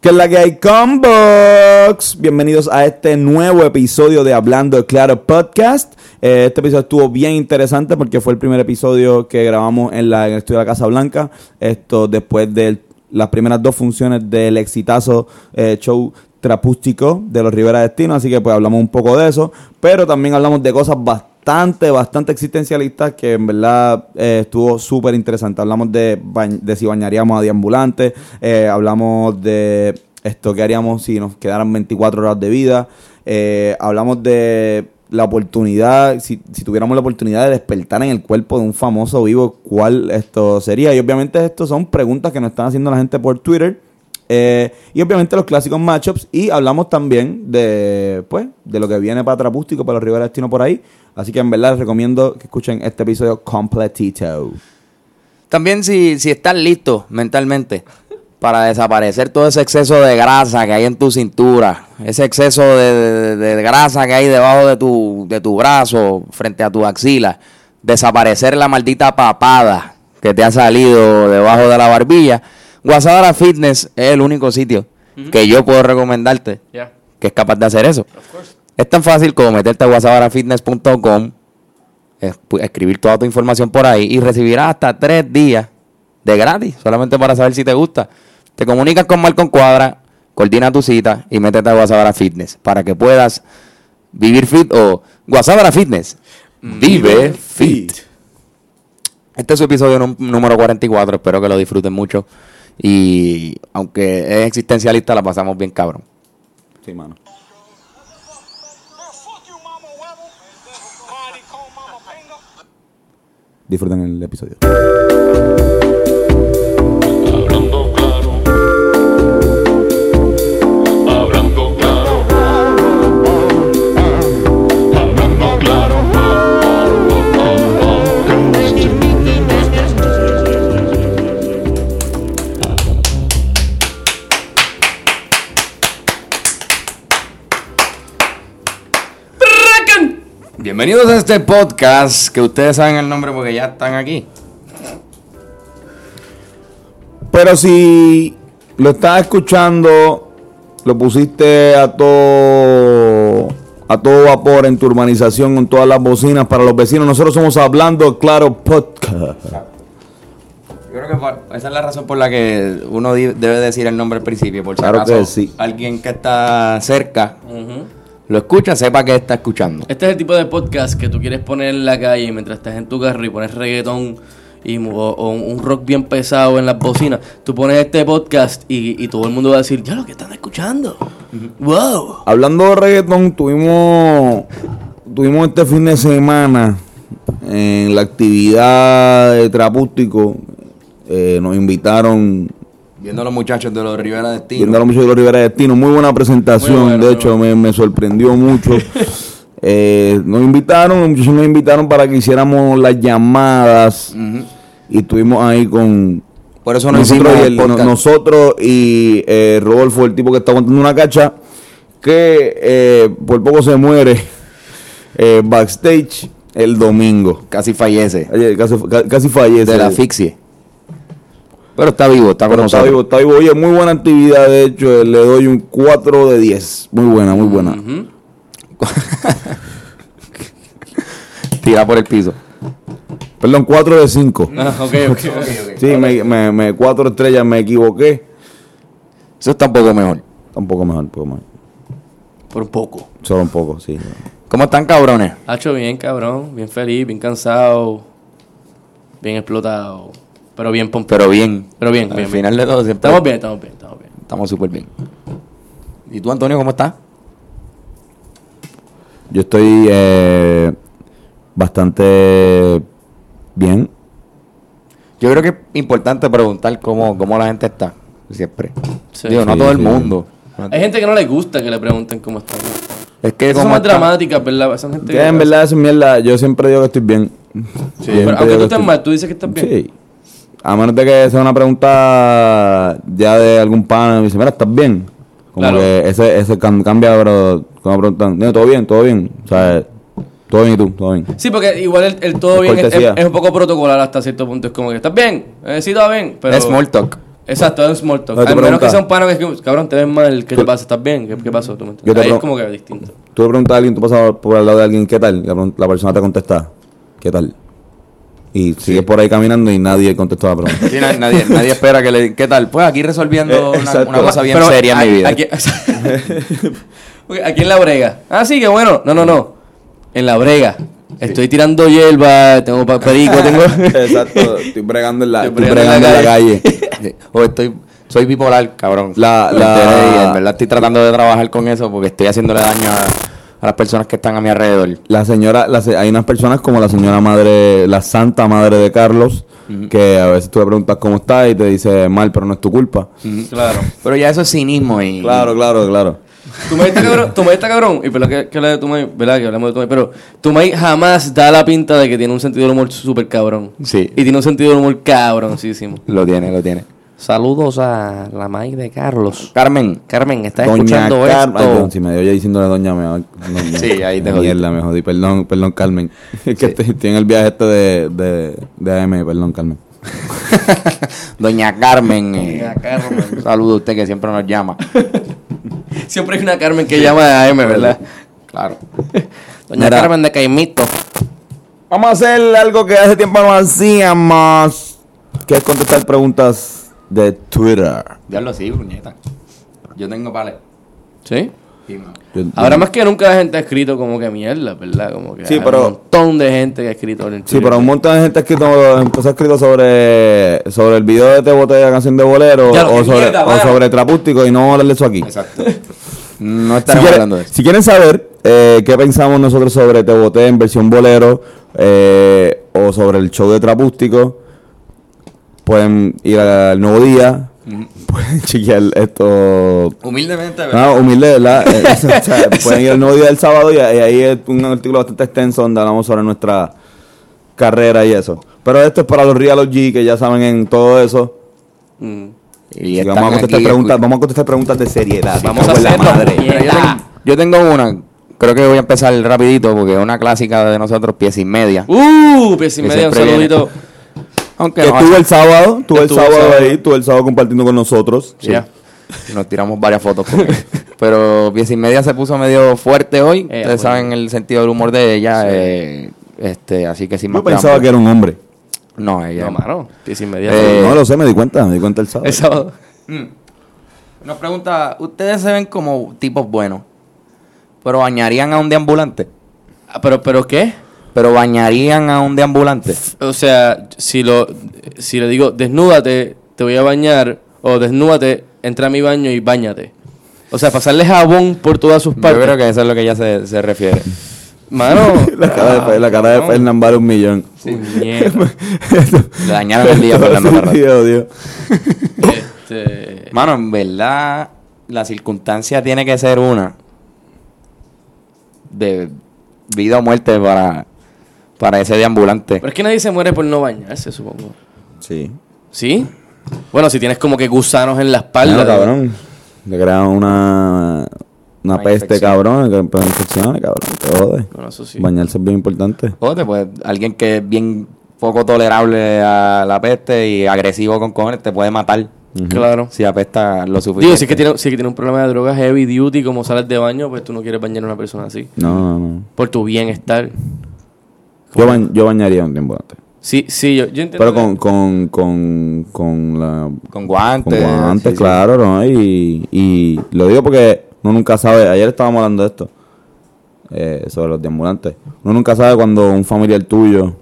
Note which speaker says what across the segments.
Speaker 1: ¿Qué es la que hay, Combox? Bienvenidos a este nuevo episodio de Hablando Claro Podcast. Eh, este episodio estuvo bien interesante porque fue el primer episodio que grabamos en, la, en el estudio de la Casa Blanca. Esto después de las primeras dos funciones del exitazo eh, show trapústico de los Rivera Destino. Así que pues hablamos un poco de eso. Pero también hablamos de cosas bastante, bastante existencialistas que en verdad eh, estuvo súper interesante. Hablamos de, de si bañaríamos a deambulantes, eh, hablamos de esto que haríamos si nos quedaran 24 horas de vida, eh, hablamos de la oportunidad, si, si tuviéramos la oportunidad de despertar en el cuerpo de un famoso vivo, ¿cuál esto sería? Y obviamente esto son preguntas que nos están haciendo la gente por Twitter. Eh, y obviamente los clásicos matchups. Y hablamos también de, pues, de lo que viene para Trapústico, para los Rivera Destino por ahí. Así que en verdad les recomiendo que escuchen este episodio completito.
Speaker 2: También si, si estás listo mentalmente para desaparecer todo ese exceso de grasa que hay en tu cintura, ese exceso de, de- de grasa que hay debajo de tu, de tu brazo, frente a tu axila, desaparecer la maldita papada que te ha salido debajo de la barbilla, Guasadara Fitness es el único sitio que yo puedo recomendarte que es capaz de hacer eso. Es tan fácil como meterte a guasabarafitness.com, es- pu- escribir toda tu información por ahí y recibirás hasta tres días de gratis, solamente para saber si te gusta. Te comunicas con Malcolm Cuadra, coordina tu cita y métete a Guasabara Fitness para que puedas vivir fit o Guasabara Fitness. Vive fit. Este es su episodio número 44, espero que lo disfruten mucho. Y aunque es existencialista, la pasamos bien cabrón.
Speaker 1: Sí, mano. Disfruten el episodio.
Speaker 2: Bienvenidos a este podcast que ustedes saben el nombre porque ya están aquí.
Speaker 1: Pero si lo estás escuchando, lo pusiste a todo a todo vapor en tu urbanización con todas las bocinas para los vecinos. Nosotros somos Hablando Claro Podcast.
Speaker 2: Yo creo que por- esa es la razón por la que uno di- debe decir el nombre al principio. Por si
Speaker 1: Claro
Speaker 2: acaso
Speaker 1: que sí.
Speaker 2: alguien que está cerca
Speaker 3: Ujú.
Speaker 2: Lo escucha, sepa que está escuchando.
Speaker 3: Este es el tipo de podcast que tú quieres poner en la calle mientras estás en tu carro y pones reggaetón y, o, o un rock bien pesado en las bocinas. Tú pones este podcast y, y todo el mundo va a decir, ya lo que están escuchando. Wow.
Speaker 1: Hablando de reggaetón, tuvimos tuvimos este fin de semana en la actividad de Trapústico. eh, nos invitaron
Speaker 2: Viendo a los muchachos de los Rivera Destino.
Speaker 1: Viendo a los muchachos de los Rivera Destino, muy buena presentación,
Speaker 3: Muy bueno,
Speaker 1: de hecho me, me sorprendió mucho. Eh, nos invitaron, los muchachos nos invitaron para que hiciéramos las llamadas y estuvimos ahí con
Speaker 2: Por eso no
Speaker 1: nosotros y,
Speaker 2: el
Speaker 1: el- no-
Speaker 2: podcast.
Speaker 1: nosotros y eh, Rodolfo, el tipo que está aguantando una cacha, que eh, por poco se muere backstage el domingo.
Speaker 2: Casi fallece.
Speaker 1: Casi, ca- casi fallece.
Speaker 2: De la asfixia. Pero está vivo, está con
Speaker 1: Pero está
Speaker 2: nosotros.
Speaker 1: vivo, está vivo. Oye, muy buena actividad, de hecho, le doy un 4 de 10. Muy buena, muy buena.
Speaker 2: Tira por el piso.
Speaker 1: Perdón, 4 de 5.
Speaker 3: Ah, ok, ok, ok.
Speaker 1: Sí, me, me, me- cuatro estrellas, me equivoqué.
Speaker 2: Eso está un poco mejor.
Speaker 1: Un poco mejor, un poco mejor.
Speaker 3: Por un poco.
Speaker 1: Solo un poco, sí.
Speaker 2: ¿Cómo están, cabrones?
Speaker 3: Ha hecho bien, cabrón. Bien feliz, bien cansado. Bien explotado. Pero bien pompeado.
Speaker 2: Pero bien.
Speaker 3: Pero bien,
Speaker 2: Al
Speaker 3: bien,
Speaker 2: final de todo siempre
Speaker 3: Estamos bien, estamos bien, estamos bien.
Speaker 2: Estamos súper bien. ¿Y tú, Antonio, cómo estás?
Speaker 1: Yo estoy eh, bastante bien.
Speaker 2: Yo creo que es importante preguntar cómo, cómo la gente está. Siempre.
Speaker 3: Sí.
Speaker 2: Digo, no
Speaker 1: Sí,
Speaker 2: todo el
Speaker 1: sí.
Speaker 2: mundo.
Speaker 3: Hay gente que no le gusta que le pregunten cómo están.
Speaker 2: Es que
Speaker 3: Esas son más
Speaker 2: está-
Speaker 3: dramáticas, ¿verdad? Esa gente
Speaker 1: Que en verdad es mierda. Yo siempre digo que estoy bien.
Speaker 3: Sí, pero aunque tú estés
Speaker 1: estoy-
Speaker 3: mal, tú dices que estás bien.
Speaker 1: Sí. A menos de que sea una pregunta ya de algún pana y me dice, mira, ¿estás bien? Como
Speaker 3: Claro.
Speaker 1: que ese, ese cam- cambia, pero como preguntan, "No, todo bien, todo bien. O sea, todo bien y tú, todo bien.
Speaker 3: Sí, porque igual el, el todo
Speaker 1: Es
Speaker 3: bien es,
Speaker 1: cortesía.
Speaker 3: es- es un poco protocolar hasta cierto punto. Es como que estás bien, eh, sí, todo bien. Pero
Speaker 2: Es small talk.
Speaker 3: Exacto, es un small talk.
Speaker 1: No,
Speaker 3: Al menos que sea un pana que es que, cabrón, te ves mal, ¿qué
Speaker 1: Tú-
Speaker 3: te pasa? ¿Estás bien? ¿Qué, qué pasó? ¿Tú me entiendes? Ahí es como que distinto.
Speaker 1: Tú le preguntas a alguien, tú pasas por el lado de alguien, ¿qué tal? La persona te contesta, ¿qué tal? Y sigues por ahí caminando y nadie contestó la pregunta.
Speaker 2: Sí, nadie, nadie espera que le... ¿Qué tal? Pues aquí resolviendo
Speaker 1: Eh,
Speaker 2: una, cosa bien
Speaker 3: Pero,
Speaker 2: seria en mi vida.
Speaker 3: Aquí, en la brega. Ah, sí, que bueno. No, no, no. En la brega. Estoy tirando hierba, tengo perico, tengo...
Speaker 1: Exacto, estoy bregando en la,
Speaker 3: Estoy
Speaker 1: estoy
Speaker 3: bregando en la
Speaker 1: calle.
Speaker 2: O estoy... Soy bipolar, cabrón.
Speaker 1: La-
Speaker 2: ¿Me
Speaker 1: la-?
Speaker 2: Y en verdad estoy tratando de trabajar con eso porque estoy haciéndole daño a, a las personas que están a mi alrededor.
Speaker 1: La señora, la se- hay unas personas como la señora madre, la santa madre de Carlos, que a veces tú le preguntas cómo está y te dice mal, pero no es tu culpa.
Speaker 3: Claro.
Speaker 2: Pero ya eso es cinismo y...
Speaker 1: Claro, claro, claro.
Speaker 3: Tu maíz está cabrón, tu maíz está cabrón, y perdón que, que de tu maíz, ¿verdad? Que hablamos de tu maíz, pero tu maíz jamás da la pinta de que tiene un sentido del humor súper cabrón.
Speaker 2: Sí.
Speaker 3: Y tiene un sentido del humor cabroncísimo.
Speaker 2: Lo tiene, lo tiene.
Speaker 3: Saludos a la maíz de Carlos.
Speaker 2: Carmen,
Speaker 3: Carmen, ¿estás
Speaker 1: Doña
Speaker 3: escuchando
Speaker 1: Carmen. Ay,
Speaker 3: esto?
Speaker 1: Dios, si me dio ya diciéndole doña, me no.
Speaker 2: Sí, ahí te jodí.
Speaker 1: Mierda, me jodí. Perdón, perdón, Carmen. Es que estoy en el viaje este de, de, de AM, perdón, Carmen.
Speaker 2: Doña Carmen. eh,
Speaker 3: Doña Carmen.
Speaker 2: un saludo a usted que siempre nos llama.
Speaker 3: Siempre hay una Carmen que llama a AM, ¿verdad?
Speaker 2: Claro.
Speaker 3: Doña
Speaker 1: Mira.
Speaker 3: Carmen de Caimito.
Speaker 1: Vamos a hacer algo que hace tiempo no hacíamos. Que es contestar preguntas de Twitter.
Speaker 2: Diablo, sí, puñeta. Yo tengo pale.
Speaker 3: ¿Sí?
Speaker 2: Sí, mano.
Speaker 1: Yo-
Speaker 3: Ahora más que nunca la gente ha escrito como que mierda, ¿verdad? Como que
Speaker 1: Sí,
Speaker 3: hay
Speaker 1: pero-
Speaker 3: un montón de gente que ha escrito en el
Speaker 1: Sí, pero un montón de gente ha escrito, empezó a escrito sobre, sobre el video de Te Boté, la canción de bolero,
Speaker 3: Ya,
Speaker 1: o sobre,
Speaker 3: mierda,
Speaker 1: o sobre Trapústico, y no vamos a hablar de eso aquí.
Speaker 2: Exacto. No
Speaker 1: Si,
Speaker 2: estaremos hablando de eso.
Speaker 1: si quieren saber eh, qué pensamos nosotros sobre Te Boté en versión bolero eh, o sobre el show de Trapústico, pueden ir al nuevo día, pueden chequear esto.
Speaker 2: Humildemente, ¿verdad?
Speaker 1: No, humilde, ¿verdad? Eh, o sea, pueden ir al nuevo día del sábado y, ahí es un artículo bastante extenso donde hablamos sobre nuestra carrera y eso. Pero esto es para los Real OG que ya saben en todo eso.
Speaker 3: Mm.
Speaker 2: Y
Speaker 1: vamos a contestar preguntas, vamos a contestar preguntas de seriedad.
Speaker 3: Vamos a
Speaker 1: en la
Speaker 3: hacerlo,
Speaker 1: madre.
Speaker 2: yo, tengo, una. Creo que voy a empezar rapidito porque es una clásica de nosotros, pies y media.
Speaker 3: Uh, pies y media, un
Speaker 2: viene. Aunque
Speaker 1: Que
Speaker 2: no
Speaker 1: estuvo el sábado, estuvo el sábado
Speaker 3: sábado.
Speaker 1: ahí, estuvo el sábado compartiendo con nosotros.
Speaker 2: Sí. Nos tiramos varias fotos con él. Pero pies y media se puso medio fuerte hoy.
Speaker 3: Eh,
Speaker 2: Ustedes
Speaker 3: bueno.
Speaker 2: saben el sentido del humor de ella. eh, este, así que sin más
Speaker 1: Yo pensaba que era un hombre.
Speaker 2: No, ella.
Speaker 3: No, mano. Pies y media.
Speaker 2: Eh,
Speaker 1: no lo sé, me di cuenta, me di cuenta el sábado.
Speaker 3: El sábado.
Speaker 2: Nos pregunta, ¿ustedes se ven como tipos buenos? ¿Pero bañarían a un deambulante?
Speaker 3: Ah, pero, pero ¿qué?
Speaker 2: ¿Pero bañarían a un deambulante?
Speaker 3: O sea, si lo si le digo, desnúdate, te voy a bañar, o desnúdate, entra a mi baño y bañate. O sea, pasarle jabón por todas sus
Speaker 2: Yo
Speaker 3: partes.
Speaker 2: creo que eso es lo que ella se, se refiere.
Speaker 3: Mano.
Speaker 1: La cara de, la cara de
Speaker 3: no.
Speaker 1: Fernán vale un millón.
Speaker 3: Puñeta.
Speaker 2: Le dañaron el día a Fernando
Speaker 1: Sí,
Speaker 2: Carrasco.
Speaker 1: Dios.
Speaker 3: Este,
Speaker 2: Mano, en verdad, la circunstancia tiene que ser una de vida o muerte para, para ese deambulante.
Speaker 3: pero es que nadie se muere por no bañarse, supongo.
Speaker 1: Sí.
Speaker 3: ¿Sí? Bueno, si tienes como que gusanos en la espalda.
Speaker 1: Bueno, cabrón. Le crean una, una peste,
Speaker 2: infección.
Speaker 1: cabrón. Que pues, infecciones, cabrón. Te jode.
Speaker 3: Bueno, eso sí.
Speaker 1: Bañarse es bien importante.
Speaker 2: Joder, pues alguien que es bien poco tolerable a la peste y agresivo con cojones te puede matar
Speaker 3: Claro.
Speaker 2: si apesta lo suficiente.
Speaker 3: Digo, si es, que tiene, si es que tiene un problema de drogas heavy duty, como sales de baño, pues tú no quieres bañar a una persona así.
Speaker 1: No, no, no.
Speaker 3: Por tu bienestar.
Speaker 1: Yo, bañ- yo bañaría un tiempo antes.
Speaker 3: Sí, sí, yo, yo entiendo.
Speaker 1: Pero con, con, con, con la
Speaker 2: Con guantes.
Speaker 1: Con guantes,
Speaker 2: sí, sí.
Speaker 1: claro, ¿no? Y, y lo digo porque uno nunca sabe. Ayer estábamos hablando de esto, eh, sobre los deambulantes. Uno nunca sabe cuando un familiar tuyo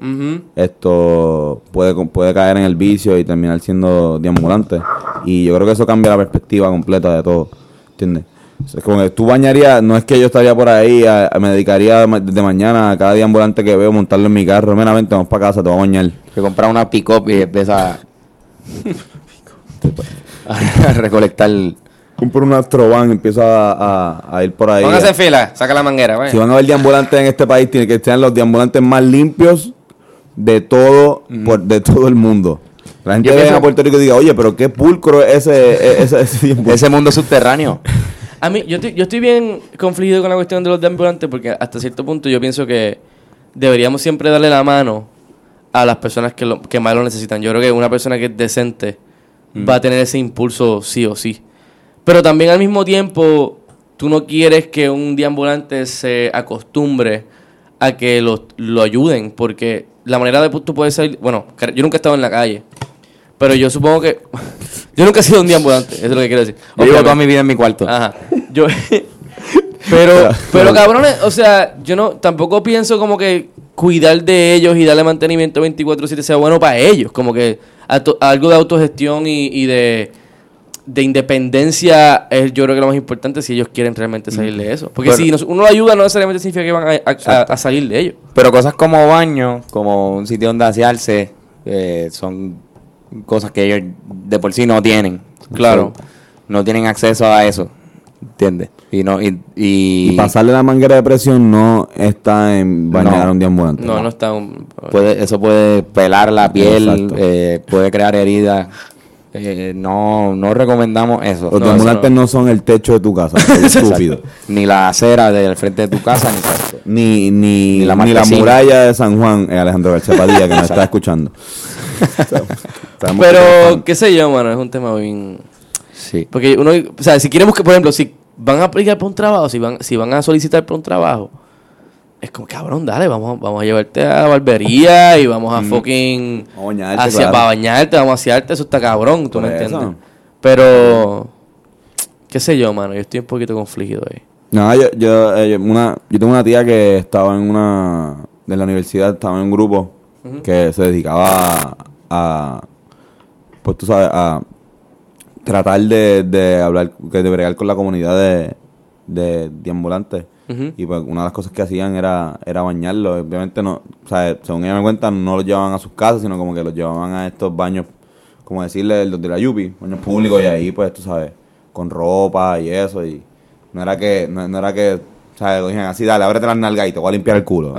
Speaker 1: esto puede, puede caer en el vicio y terminar siendo deambulante. Y yo creo que eso cambia la perspectiva completa de todo. ¿Entiendes? O sea, como que tú bañarías, no es que yo estaría por ahí, a- a- me dedicaría desde mañana a cada deambulante que veo montarlo en mi carro. Mira, vente, vamos para casa, te voy a bañar.
Speaker 2: Que compra una pick-up y empieza a, a recolectar.
Speaker 1: Compro un Astrovan y empiezo a, a- a ir por ahí.
Speaker 3: Póngase en fila, saca la manguera.
Speaker 1: Si van a ver deambulantes en este país, tiene que sean los deambulantes más limpios de todo, por- de todo el mundo. La gente
Speaker 2: pienso-
Speaker 1: a Puerto Rico y diga, oye, pero qué pulcro es ese, e- ese, ese deambulante".
Speaker 2: Ese mundo subterráneo.
Speaker 3: A mí, yo estoy, yo estoy bien confligido con la cuestión de los deambulantes porque hasta cierto punto yo pienso que deberíamos siempre darle la mano a las personas que, lo, que más lo necesitan. Yo creo que una persona que es decente va a tener ese impulso sí o sí. Pero también al mismo tiempo, tú no quieres que un deambulante se acostumbre a que lo, lo ayuden, porque la manera de tú puedes salir, bueno, yo nunca he estado en la calle, pero yo supongo que yo nunca he sido un deambulante, eso es lo que quiero decir.
Speaker 2: Yo vivo toda mi vida en mi cuarto.
Speaker 3: Ajá. Yo pero pero cabrones, o sea, yo no tampoco pienso como que cuidar de ellos y darle mantenimiento 24/7 sea bueno para ellos, como que algo de autogestión y, y de de independencia es yo creo que lo más importante si ellos quieren realmente salir de eso. Porque si nos- uno lo ayuda no necesariamente significa que van a, a- a- a salir de ello.
Speaker 2: Pero cosas como baño, como un sitio donde asearse, eh, son cosas que ellos de por sí no tienen.
Speaker 3: Claro.
Speaker 2: No tienen acceso a eso. ¿Entiendes? Y no y, y-
Speaker 1: Y pasarle la manguera de presión no está en bañar
Speaker 2: No.
Speaker 1: a un deambulante.
Speaker 3: No, no está un,
Speaker 2: puede, eso puede pelar la piel, eh, puede crear heridas. Eh, no, no recomendamos eso.
Speaker 1: Los
Speaker 3: No,
Speaker 1: deambulantes no. son el techo de tu casa. estúpido.
Speaker 2: Ni la acera del frente de tu casa, ni.
Speaker 1: Ni, ni,
Speaker 2: Ni la
Speaker 1: ni la
Speaker 2: marquesina.
Speaker 1: muralla de San Juan, eh, Alejandro García Padilla, que nos está escuchando. Que
Speaker 3: Pero qué sé yo, mano, es un tema bien
Speaker 2: Sí.
Speaker 3: Porque uno, o sea, si quieren buscar, por ejemplo, si van a aplicar por un trabajo, si van, si van a solicitar por un trabajo, es como, cabrón, dale, vamos, vamos a llevarte a la barbería y vamos a fucking...
Speaker 1: A bañarte,
Speaker 3: hacia,
Speaker 1: claro.
Speaker 3: Para bañarte, vamos a asearte, eso está cabrón, tú me
Speaker 1: eso.
Speaker 3: entiendes. Pero, qué sé yo, mano, yo estoy un poquito confligido ahí.
Speaker 1: No, yo, yo, eh, una, yo tengo una tía que estaba en una, de la universidad, estaba en un grupo que se dedicaba a, a, pues tú sabes, a tratar de, de hablar, que de bregar con la comunidad de, de, de ambulantes. Y pues una de las cosas que hacían era, era bañarlos. Obviamente no, o sea, según ella me cuenta, no los llevaban a sus casas, sino como que los llevaban a estos baños, como decirle, los de la Yupi, baños públicos y ahí pues tú sabes, con ropa y eso y no era que, no, no era que, o sea, dijeron así, dale, ábrete las nalgas y te voy a limpiar el culo.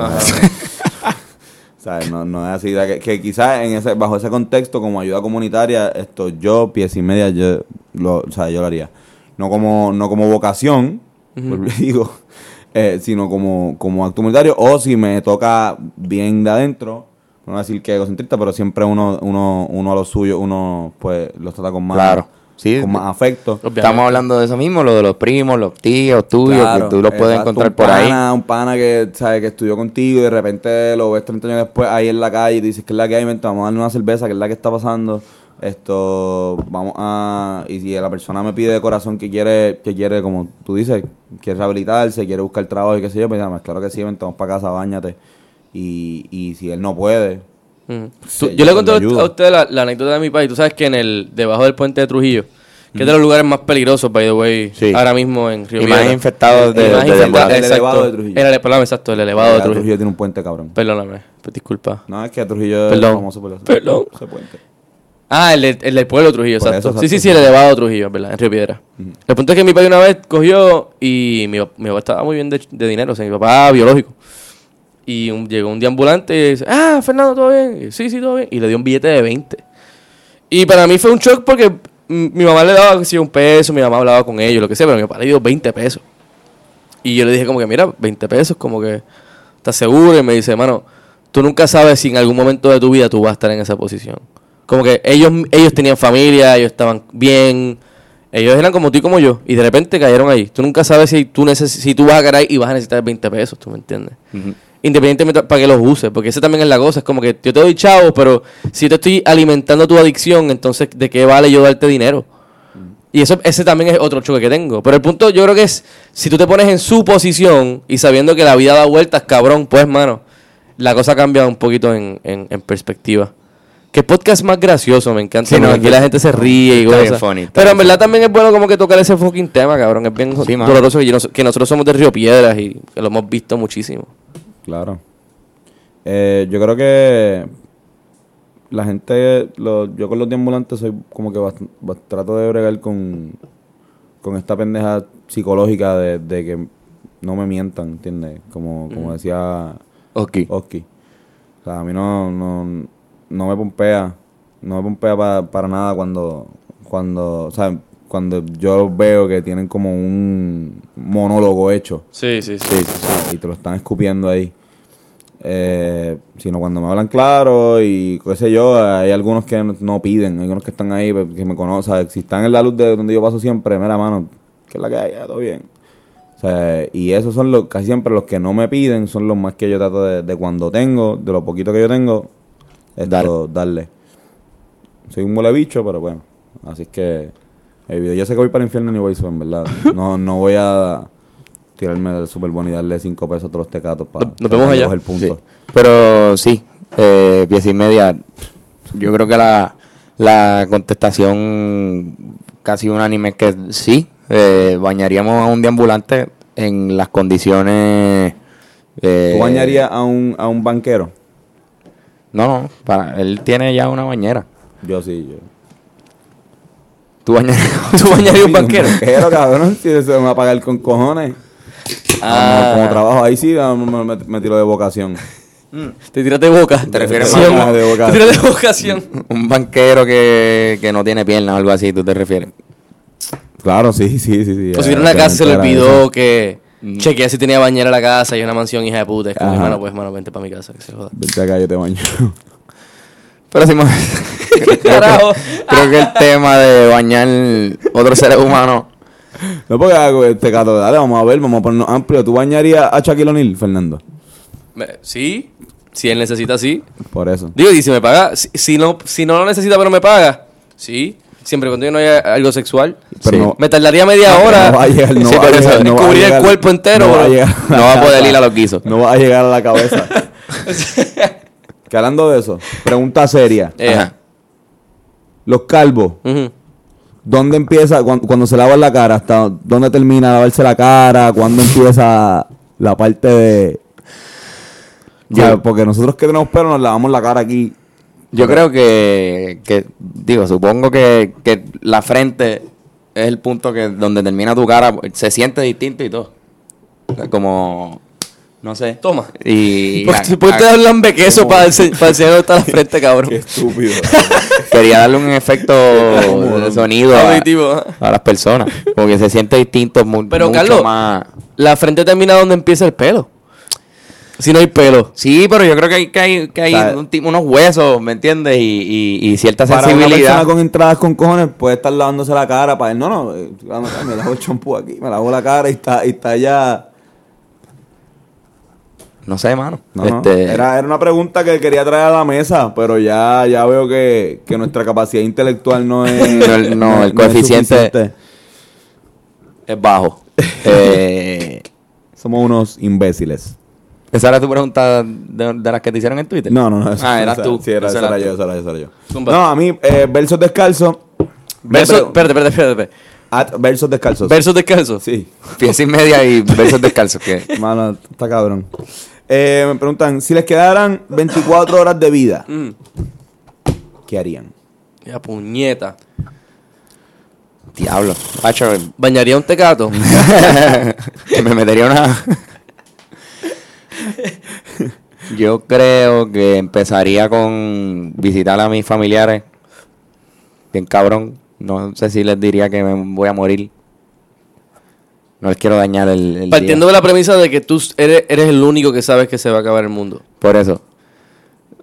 Speaker 1: Sea, no, no es así, que, que quizás en ese, bajo ese contexto, como ayuda comunitaria, esto yo, pies y media, yo lo, o sea, yo lo haría. No como, no como vocación, vuelvo y digo, eh, sino como, como acto comunitario, o si me toca bien de adentro, no voy a decir que egocentrista, pero siempre uno, uno, uno a los suyos, uno pues los trata con más,
Speaker 2: Claro. Sí.
Speaker 1: con más afecto.
Speaker 3: Obviamente.
Speaker 2: Estamos hablando de eso mismo, lo de los primos, los tíos tuyos,
Speaker 1: Claro,
Speaker 2: que tú los puedes
Speaker 1: exacto,
Speaker 2: encontrar por ahí.
Speaker 1: Un pana que, sabe, que estudió contigo y de repente lo ves 30 años después ahí en la calle y dices que es la que hay, vente, vamos a darle una cerveza, que es la que está pasando. Esto, vamos a... Y si la persona me pide de corazón que quiere, que quiere, como tú dices, quiere rehabilitarse, quiere buscar trabajo y qué sé yo, pues nada más, claro que sí, vente, vamos para casa, bañate. Y, y si él no puede, Sí,
Speaker 3: Tú- yo le conté a usted la, la anécdota de mi país. Tú sabes que en el debajo del puente de Trujillo, que es de los lugares más peligrosos, by the way,
Speaker 2: Sí.
Speaker 3: ahora mismo en Río
Speaker 2: Y más infectados de,
Speaker 3: Y más
Speaker 2: de
Speaker 3: infectados,
Speaker 2: deambulación.
Speaker 1: El elevado de Trujillo.
Speaker 3: El exacto, el elevado de Trujillo.
Speaker 1: Trujillo tiene un puente cabrón.
Speaker 3: Perdóname, pues, disculpa.
Speaker 1: No, es que Trujillo es famoso por eso.
Speaker 3: Perdón.
Speaker 1: Ese puente.
Speaker 3: Ah, el, de- el del pueblo de Trujillo,
Speaker 1: Por
Speaker 3: exacto.
Speaker 1: eso,
Speaker 3: Sí, sí, sí, el elevado de Trujillo, verdad, en Río Piedra. El punto es que mi padre una vez cogió y mi, mi papá estaba muy bien de, de dinero, o sea, mi papá biológico. Y llegó un deambulante y dice, ah, Fernando, ¿todo bien? Sí, sí, todo bien. Y le dio un billete de 20. Y para mí fue un shock porque mi mamá le daba, yo, un peso, mi mamá hablaba con ellos, lo que sea, pero mi papá le dio 20 pesos. Y yo le dije como que, mira, 20 pesos, como que, ¿estás seguro? Y me dice, hermano, tú nunca sabes si en algún momento de tu vida tú vas a estar en esa posición. Como que ellos, ellos tenían familia, ellos estaban bien, ellos eran como tú y como yo, y de repente cayeron ahí. Tú nunca sabes si tú, neces si tú vas a caer ahí y vas a necesitar 20 pesos, ¿tú me entiendes? Independientemente para que los uses, porque ese también es la cosa, es como que yo te doy chavos, pero si te estoy alimentando tu adicción, entonces ¿de qué vale yo darte dinero? Y eso, ese también es otro choque que tengo. Pero el punto yo creo que es, si tú te pones en su posición y sabiendo que la vida da vueltas, cabrón, pues, mano, la cosa cambia un poquito en, en, en perspectiva. Que podcast más gracioso, me encanta.
Speaker 2: Sí, no,
Speaker 3: aquí la gente se ríe y cosas.
Speaker 2: funny,
Speaker 3: Pero en verdad también es bueno como que tocar ese fucking tema, cabrón. Es bien
Speaker 2: Sí,
Speaker 3: doloroso que, yo que nosotros somos de Río Piedras y que lo hemos visto muchísimo.
Speaker 1: Claro. Eh, yo creo que la gente, lo- yo con los deambulantes soy como que bast- bast- trato de bregar con, con esta pendeja psicológica de, de que no me mientan, ¿entiendes? Como, como decía
Speaker 2: Ok.
Speaker 1: Oski. O sea, a mí no, no, no me pompea, no me pompea pa- para nada cuando, cuando, o sea, cuando yo veo que tienen como un monólogo hecho.
Speaker 3: Sí, sí,
Speaker 1: Sí, sí, sí, y te lo están escupiendo ahí. eh, sino cuando me hablan claro y qué sé yo, hay algunos que no, piden, hay algunos que están ahí, pues, que me conocen, si están en la luz de donde yo paso siempre, mira mano, que es la que hay, Ya, todo bien. O sea, y esos son los, casi siempre los que no me piden, son los más que yo trato de, de cuando tengo, de lo poquito que yo tengo, esto, darle. Soy un mole bicho, pero bueno, así es que, el video, yo sé que voy para el infierno ni voy a en verdad. No, no voy a tirarme del super bueno y darle cinco pesos a todos los tecatos para
Speaker 3: Nos- nos vemos allá.
Speaker 1: el punto.
Speaker 2: Sí. Pero sí, eh, pies y media. Yo creo que la, la contestación casi unánime es que sí, eh, bañaríamos a un deambulante en las condiciones. eh,
Speaker 1: ¿Tú bañarías a un, a un banquero?
Speaker 2: No, no, para, él tiene ya una bañera.
Speaker 1: Yo sí, yo.
Speaker 2: ¿Tú bañarías?
Speaker 3: ¿Tú bañarías un banquero?
Speaker 1: banquero, cabrón, si se me va a pagar con cojones.
Speaker 3: Ah.
Speaker 1: Como, como trabajo ahí sí, me, me- me tiro de vocación.
Speaker 3: Te tiras de boca.
Speaker 2: ¿Te refieres
Speaker 3: Vocación.
Speaker 1: más a de boca?
Speaker 3: Te tiras de vocación.
Speaker 2: un banquero que, que no tiene piernas o algo así, ¿tú te refieres?
Speaker 1: Claro, sí, sí, sí. sí
Speaker 3: O si viene a una casa se le olvidó que chequea si tenía bañera la casa y una mansión hija de puta. Es como, hermano, pues, hermano, vente para mi casa, que se joda.
Speaker 1: Vente acá, yo te baño.
Speaker 2: Pero sí, ma-
Speaker 3: carajo?
Speaker 2: creo que el tema de bañar otros seres humanos
Speaker 1: No porque hago este gato, dale, vamos a ver, vamos a ponernos amplio. ¿Tú bañarías a Shaquille O'Neal, Fernando?
Speaker 3: Sí, si él necesita, sí.
Speaker 1: Por eso.
Speaker 3: Digo, y si me paga, si, si no, si no lo necesita pero me paga, sí. Siempre cuando no haya algo sexual.
Speaker 1: Pero
Speaker 3: Sí.
Speaker 1: no-
Speaker 3: me tardaría media hora
Speaker 1: no va a llegar, no
Speaker 3: sí,
Speaker 1: va a
Speaker 3: por eso,
Speaker 1: llegar, no va a llegar.
Speaker 3: el cuerpo entero.
Speaker 1: No va a
Speaker 3: bro.
Speaker 1: llegar.
Speaker 2: no va a poder ir a los guisos.
Speaker 1: No va a llegar a la cabeza. que hablando de eso, pregunta seria.
Speaker 2: Ajá.
Speaker 1: Los calvos. ¿dónde empieza cuando, cuando se lavan la cara? ¿Hasta dónde termina lavarse la cara? ¿Cuándo empieza la parte de...?
Speaker 2: Yo-
Speaker 1: porque nosotros que tenemos pelo nos lavamos la cara aquí.
Speaker 2: Yo creo que, que, digo, supongo que, que la frente es el punto que donde termina tu cara, se siente distinto y todo. Como, no sé.
Speaker 3: Toma.
Speaker 2: Y
Speaker 3: ¿Por
Speaker 2: a-
Speaker 3: qué te
Speaker 2: a-
Speaker 3: dar un bequeso para ense- para enseñar dónde está la frente, cabrón?
Speaker 1: estúpido.
Speaker 2: quería darle un efecto de sonido a,
Speaker 3: Auditivo, ajá.
Speaker 2: a las personas. Porque se siente distinto, mu-
Speaker 3: Pero,
Speaker 2: mucho
Speaker 3: Carlos,
Speaker 2: más.
Speaker 3: La frente termina donde empieza el pelo. Si no hay pelo.
Speaker 2: Sí, pero yo creo que hay, que hay, que hay un unos huesos, ¿me entiendes? Y, y, y cierta
Speaker 1: Para una
Speaker 2: sensibilidad.
Speaker 1: persona con entradas con cojones puede estar lavándose la cara para él. No, no, eh, me lavo el champú aquí, me lavo la cara y está, y está ya...
Speaker 2: No sé, mano.
Speaker 1: No, no.
Speaker 2: Este,
Speaker 1: Era, era una pregunta que quería traer a la mesa, pero ya, ya veo que, que nuestra capacidad intelectual no es...
Speaker 2: No, el- no, el
Speaker 1: es
Speaker 2: coeficiente- es bajo. Eh,
Speaker 1: Somos unos imbéciles.
Speaker 2: ¿Esa era tu pregunta de, de las que te hicieron en Twitter?
Speaker 1: No, no, no. eso-
Speaker 2: Ah, eras
Speaker 1: esa-
Speaker 2: tú.
Speaker 1: Sí, era,
Speaker 2: Esa
Speaker 1: era
Speaker 2: eras
Speaker 1: yo,
Speaker 2: tú.
Speaker 1: esa era, esa era yo.
Speaker 3: Zumba.
Speaker 1: No, a mí, eh, versos descalzos.
Speaker 3: Verso,
Speaker 1: Pero-
Speaker 3: espérate, espérate, espérate.
Speaker 1: At- versos descalzos.
Speaker 3: Versos descalzos.
Speaker 1: Sí.
Speaker 2: Pies y media y versos descalzos. que
Speaker 1: Mano, está cabrón. Eh, me preguntan, si les quedaran 24 horas de vida,
Speaker 3: Mm.
Speaker 1: ¿qué harían?
Speaker 3: Ya, puñeta.
Speaker 2: Diablo. Pacho,
Speaker 3: ¿Bañaría un tecato?
Speaker 2: que me metería una... Yo creo que empezaría con visitar a mis familiares. Bien cabrón. No sé si les diría que me voy a morir. No les quiero dañar el, el
Speaker 3: Partiendo
Speaker 2: día.
Speaker 3: de la premisa de que tú eres, eres el único que sabes que se va a acabar el mundo.
Speaker 2: Por eso.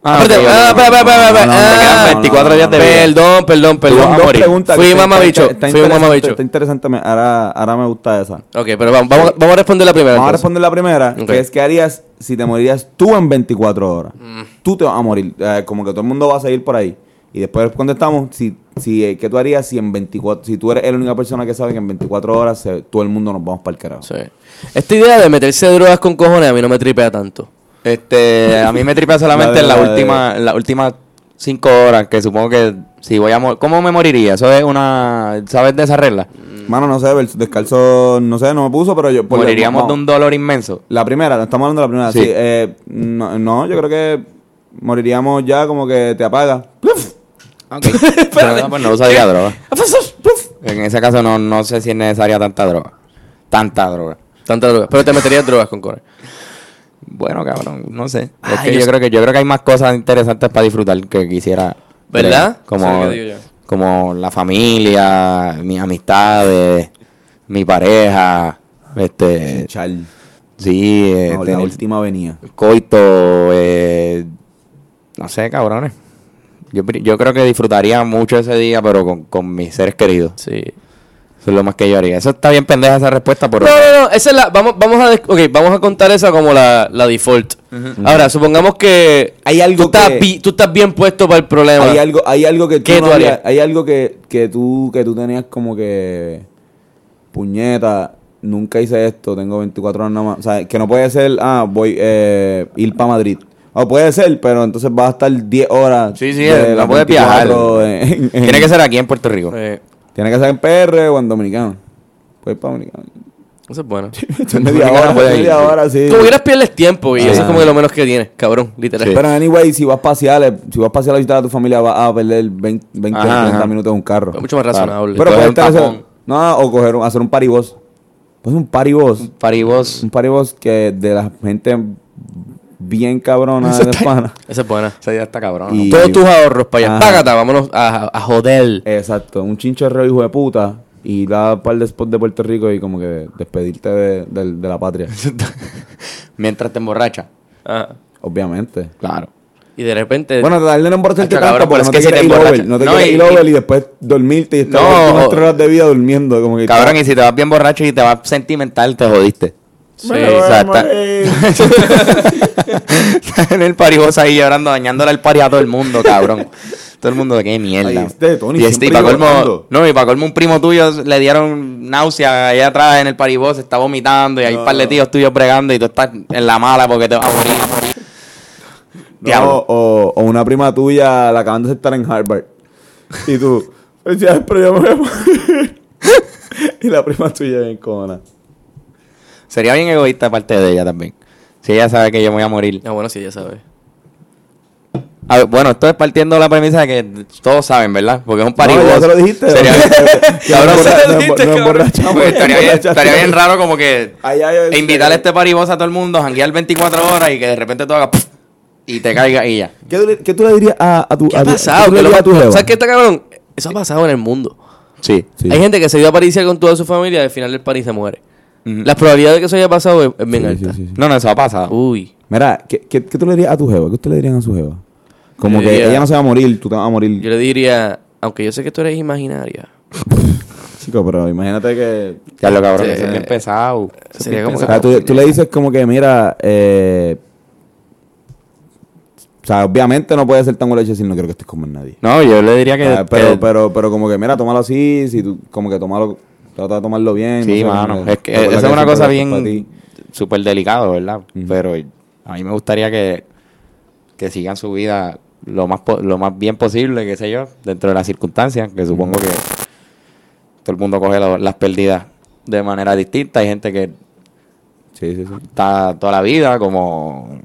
Speaker 2: Ah,
Speaker 3: Espérate,
Speaker 2: ok,
Speaker 3: ah,
Speaker 2: ok.
Speaker 3: espera, espera, espera, espera.
Speaker 1: no, no,
Speaker 3: Ah,
Speaker 1: no,
Speaker 2: Te quedan
Speaker 1: no,
Speaker 2: 24
Speaker 1: no,
Speaker 2: días de vida.
Speaker 3: Perdón, perdón, perdón. Fui
Speaker 1: que
Speaker 3: mamabicho. Fui mamabicho.
Speaker 1: Está interesante, ahora, ahora me gusta esa.
Speaker 3: Ok, pero vamos, vamos, vamos a responder la primera.
Speaker 1: Vamos a responder la primera,
Speaker 3: Ok.
Speaker 1: que es ¿qué harías si te morirías tú en 24 horas?
Speaker 3: Mm.
Speaker 1: Tú te vas a morir, eh, como que todo el mundo va a seguir por ahí. Y después contestamos, si, si, eh, ¿qué tú harías si en 24, si tú eres la única persona que sabe que en 24 horas se- todo el mundo nos vamos para el carajo?
Speaker 3: Sí. Esta idea de meterse drogas con cojones a mí no me tripea tanto.
Speaker 2: Este, a mí me tripea solamente
Speaker 1: La
Speaker 2: en la
Speaker 1: la
Speaker 2: última, en las últimas cinco horas, que supongo que si voy a morir, ¿cómo me moriría? Eso es una, ¿sabes de esa regla?
Speaker 1: Mano, no sé, descalzo, no sé, no me puso, pero yo... por-
Speaker 2: Moriríamos
Speaker 1: no,
Speaker 2: de un dolor inmenso.
Speaker 1: La primera, estamos hablando de la primera.
Speaker 2: Sí.
Speaker 1: Sí. eh, no, no, yo creo que moriríamos ya como que te apaga.
Speaker 2: Pero no, pues no usaría droga. En ese caso no, no sé si es necesaria tanta droga. Tanta droga.
Speaker 3: Tanta droga. Pero te meterías drogas con cojones.
Speaker 2: Bueno, cabrón, no sé. Es
Speaker 3: Ay,
Speaker 2: que
Speaker 3: yo
Speaker 2: yo
Speaker 3: sé-
Speaker 2: creo que yo creo que hay más cosas interesantes para disfrutar que quisiera.
Speaker 3: ¿Verdad?
Speaker 2: ver. Como, como la familia, mis amistades, mi pareja, este,
Speaker 1: Chal.
Speaker 2: Sí, eh,
Speaker 1: la última venía.
Speaker 2: coito, eh, no sé, cabrones. Yo, yo creo que disfrutaría mucho ese día, pero con, con mis seres queridos.
Speaker 3: Sí.
Speaker 2: Eso es lo más que yo haría. Eso está bien pendeja esa respuesta, pero...
Speaker 3: No, no, no, esa es la, vamos, vamos a, vamos a contar esa como la, la default. Ahora, supongamos que
Speaker 1: Hay algo
Speaker 3: tú, estás
Speaker 1: que-
Speaker 3: bi- tú estás bien puesto para el problema.
Speaker 1: Hay algo, hay algo que tú
Speaker 3: ¿Qué
Speaker 1: no
Speaker 3: tú
Speaker 1: harías- hay algo que, que tú que tú tenías como que puñeta, nunca hice esto, tengo 24 horas nada más, o sea, que no puede ser, ah, voy eh, ir para Madrid. O puede ser, pero entonces vas a estar 10 horas.
Speaker 2: Sí, sí,
Speaker 1: de
Speaker 2: no
Speaker 1: las
Speaker 2: puedes viajar.
Speaker 1: 24 en- en-
Speaker 2: Tiene que ser aquí en Puerto Rico.
Speaker 3: Eh,
Speaker 1: Tiene que ser en PR o en Dominicano. Puedes ir para Dominicano.
Speaker 3: eso es bueno.
Speaker 1: media hora,
Speaker 2: puede ir,
Speaker 1: media
Speaker 2: sí.
Speaker 1: hora, sí.
Speaker 3: Como quieras pierdes tiempo y
Speaker 1: Ah.
Speaker 3: eso es como de lo menos que tienes, cabrón, literal.
Speaker 1: Pero anyway, si vas paseales, si vas a pasear a visitar a tu familia, vas a perder 20, 20
Speaker 2: Ajá,
Speaker 1: 30
Speaker 2: ajá.
Speaker 1: minutos en un carro.
Speaker 3: Es mucho más razonable.
Speaker 1: Pero puedes
Speaker 2: un
Speaker 1: estar. No, o coger un- hacer un paribos. Pues un paribos.
Speaker 2: Paribos.
Speaker 1: Un paribos que de la gente bien cabrona de pana.
Speaker 3: Esa es buena.
Speaker 2: Esa idea está cabrón.
Speaker 1: Y-
Speaker 3: Todos tus ahorros para allá.
Speaker 1: Ajá.
Speaker 3: Págata, vámonos a, a joder.
Speaker 1: Exacto, un chinchorreo hijo de puta. Y dar un par de spots de Puerto Rico y como que despedirte de, de- de la patria.
Speaker 2: Mientras te emborracha.
Speaker 3: Ah,
Speaker 1: Obviamente.
Speaker 2: Claro.
Speaker 3: Y de repente.
Speaker 1: Bueno, tratar de no emborracharte
Speaker 2: Hacho,
Speaker 1: tanto
Speaker 2: cabrón,
Speaker 1: porque
Speaker 2: pero
Speaker 1: no
Speaker 2: es
Speaker 1: te
Speaker 2: que si
Speaker 1: quieres
Speaker 2: te
Speaker 1: ir over. No te
Speaker 2: No,
Speaker 1: quieres
Speaker 2: y-
Speaker 1: ir over y después dormirte y estar
Speaker 2: No,
Speaker 1: unas tres horas de vida durmiendo. Como que
Speaker 2: Cabrón, y si te vas bien borracho y te vas sentimental, te jodiste.
Speaker 3: Sí.
Speaker 2: O sea,
Speaker 1: a
Speaker 2: está-
Speaker 1: morir.
Speaker 2: en el paribos ahí llorando, dañándole el pari a todo el mundo, cabrón. todo el mundo de qué mierda.
Speaker 1: Ay, este Tony
Speaker 2: y este, y colmo, no, y para colmo un primo tuyo le dieron náusea allá atrás en el paribos, está vomitando y hay un par de tíos tuyos bregando y tú estás en la mala porque te vas a morir.
Speaker 1: No,
Speaker 2: Diablo.
Speaker 1: o, o una prima tuya la acaban de aceptar en Harvard. Y tú, pero yo me voy a morir". Y la prima tuya bien cona.
Speaker 2: Sería bien egoísta parte de ella también. Si ella sabe que yo me voy a morir.
Speaker 3: Ah, bueno, sí, ya sabes.
Speaker 2: A ver, bueno, esto es partiendo de la premisa de que todos saben, ¿verdad? Porque es un paribos.
Speaker 1: No, ya se lo dijiste.
Speaker 2: Sería,
Speaker 1: Cabrón,
Speaker 2: Cabrón,
Speaker 1: nos emborra- nos emborrachamos.
Speaker 2: Pues estaría, bien,
Speaker 1: emborrachaste.
Speaker 2: estaría bien raro como que
Speaker 1: Ay, ay, ay,
Speaker 2: invitar a este paribos a todo el mundo, janguear 24 horas y que de repente tú hagas ¡puf! y te caiga y ya.
Speaker 1: ¿Qué, tú le- qué tú le dirías a, a tu
Speaker 3: ¿Qué
Speaker 1: a
Speaker 3: ha pasado?
Speaker 1: ¿qué
Speaker 3: lo-
Speaker 1: a tu?
Speaker 3: ¿Sabes qué está cabrón? Eso ha pasado en el mundo.
Speaker 2: Sí.
Speaker 1: Sí.
Speaker 3: Hay gente que se dio a París con toda su familia y al final del París se muere.
Speaker 2: Ujú.
Speaker 3: La probabilidad de que eso haya pasado es, es bien
Speaker 1: Sí,
Speaker 3: alta.
Speaker 1: sí, sí, sí.
Speaker 2: No, no, eso ha pasado.
Speaker 3: Uy.
Speaker 1: Mira, ¿qué, qué, qué tú le dirías a tu jeva? ¿Qué usted le dirían a su jeva? Como
Speaker 3: Yo
Speaker 1: que
Speaker 3: diría-
Speaker 1: ella no se va a morir, tú te vas a morir.
Speaker 3: Yo le diría, aunque yo sé que tú eres imaginaria,
Speaker 1: Chico, pero imagínate que...
Speaker 2: Ya lo cabrón, es bien pesado.
Speaker 3: Sería como
Speaker 1: O
Speaker 2: pesado.
Speaker 1: sea, tú, tú le dices como que, mira, eh, o sea, obviamente no puede ser tan leche si no quiero que estés con nadie.
Speaker 2: No, yo le diría que.
Speaker 1: Ah, pero,
Speaker 2: que-
Speaker 1: pero, pero como que, mira, tómalo así, si tú, como que tómalo, trata de tomarlo bien.
Speaker 2: sí,
Speaker 1: no
Speaker 2: mano. Es que esa es una cosa bien súper delicado, ¿verdad? Pero a mí me gustaría que, que sigan su vida lo más lo más bien posible, qué sé yo, dentro de las circunstancias, que supongo que todo el mundo coge lo- las pérdidas de manera distinta. Hay gente que
Speaker 1: Sí, sí, sí.
Speaker 2: está toda la vida, como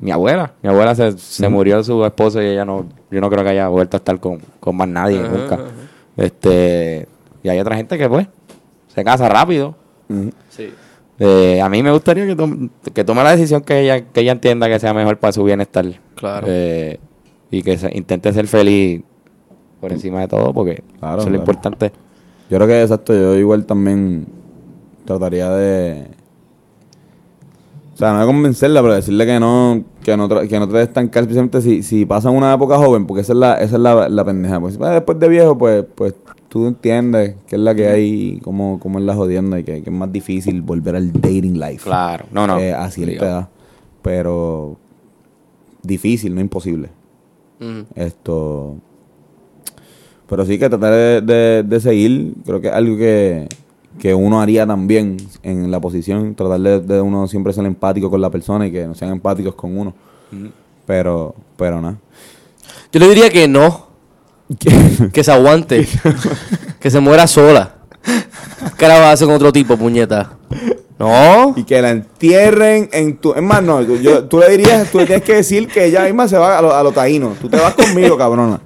Speaker 2: mi abuela. Mi abuela se, se murió su esposo y ella no, yo no creo que haya vuelto a estar con, con más nadie nunca. Este, y hay otra gente que pues se casa rápido.
Speaker 3: Sí.
Speaker 2: Eh, a mí me gustaría que, tome- que tome la decisión que ella, que ella entienda que sea mejor para su bienestar.
Speaker 3: Claro.
Speaker 2: Eh, y que se- intente ser feliz por encima de todo, porque
Speaker 1: Claro,
Speaker 2: eso es
Speaker 1: claro.
Speaker 2: lo importante.
Speaker 1: Yo creo que exacto, yo igual también trataría de. O sea, no de convencerla, pero decirle que no, que no, tra- que no te de estancar, especialmente si, si pasan una época joven, porque esa es la, esa es la, la pendeja. Pues, después de viejo, pues, pues tú entiendes qué es la que hay, y cómo, cómo es la jodienda y que, que es más difícil volver al dating life.
Speaker 2: Claro, no, no.
Speaker 1: eh, a cierta edad. Pero difícil, no imposible. Esto. Pero sí que tratar de, de- de seguir, creo que es algo que, que uno haría también en la posición, tratar de, de uno siempre ser empático con la persona y que no sean empáticos con uno. Pero, pero nada.
Speaker 3: Yo le diría que no. Que se aguante. que se muera sola. ¿Qué ahora va a hacer con otro tipo, puñeta? No.
Speaker 1: Y que la entierren en tu... Es más, no, yo, tú le dirías, tú le tienes que decir que ella misma se va a los lo taínos. Tú te vas conmigo, cabrona.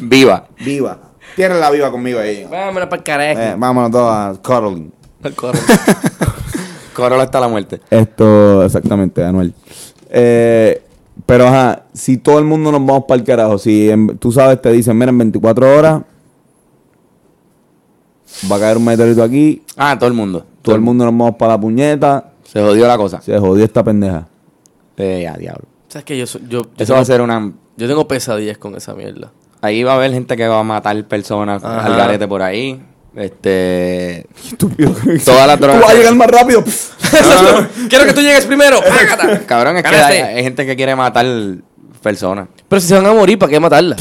Speaker 2: Viva.
Speaker 1: Viva. Tiérrela viva conmigo ahí.
Speaker 3: Vámonos para el carajo.
Speaker 1: Eh, vámonos todos a cuddling.
Speaker 2: Corolla hasta la muerte.
Speaker 1: Esto, exactamente, Anuel. Eh, pero ajá, si todo el mundo nos vamos para el carajo, si en- tú sabes, te dicen, mira, en 24 horas va a caer un meteorito aquí,
Speaker 2: Ah, todo el mundo.
Speaker 1: todo el mundo nos vamos para la puñeta,
Speaker 2: Se jodió la cosa.
Speaker 1: Se jodió esta pendeja.
Speaker 2: Eh, a diablo.
Speaker 3: ¿Sabes que yo, yo, yo
Speaker 2: Eso va a
Speaker 3: tengo-
Speaker 2: ser una...
Speaker 3: yo tengo pesadillas con esa mierda.
Speaker 2: Ahí va a haber gente que va a matar personas
Speaker 3: Ajá.
Speaker 2: al garete por ahí. Este...
Speaker 1: Estúpido.
Speaker 2: Todas las
Speaker 1: Tú
Speaker 2: drogas-
Speaker 1: vas a llegar más rápido.
Speaker 3: Quiero que tú llegues primero. Págata.
Speaker 2: Cabrón, es que hay, hay gente que quiere matar personas.
Speaker 3: Pero si se van a morir, ¿para qué matarla?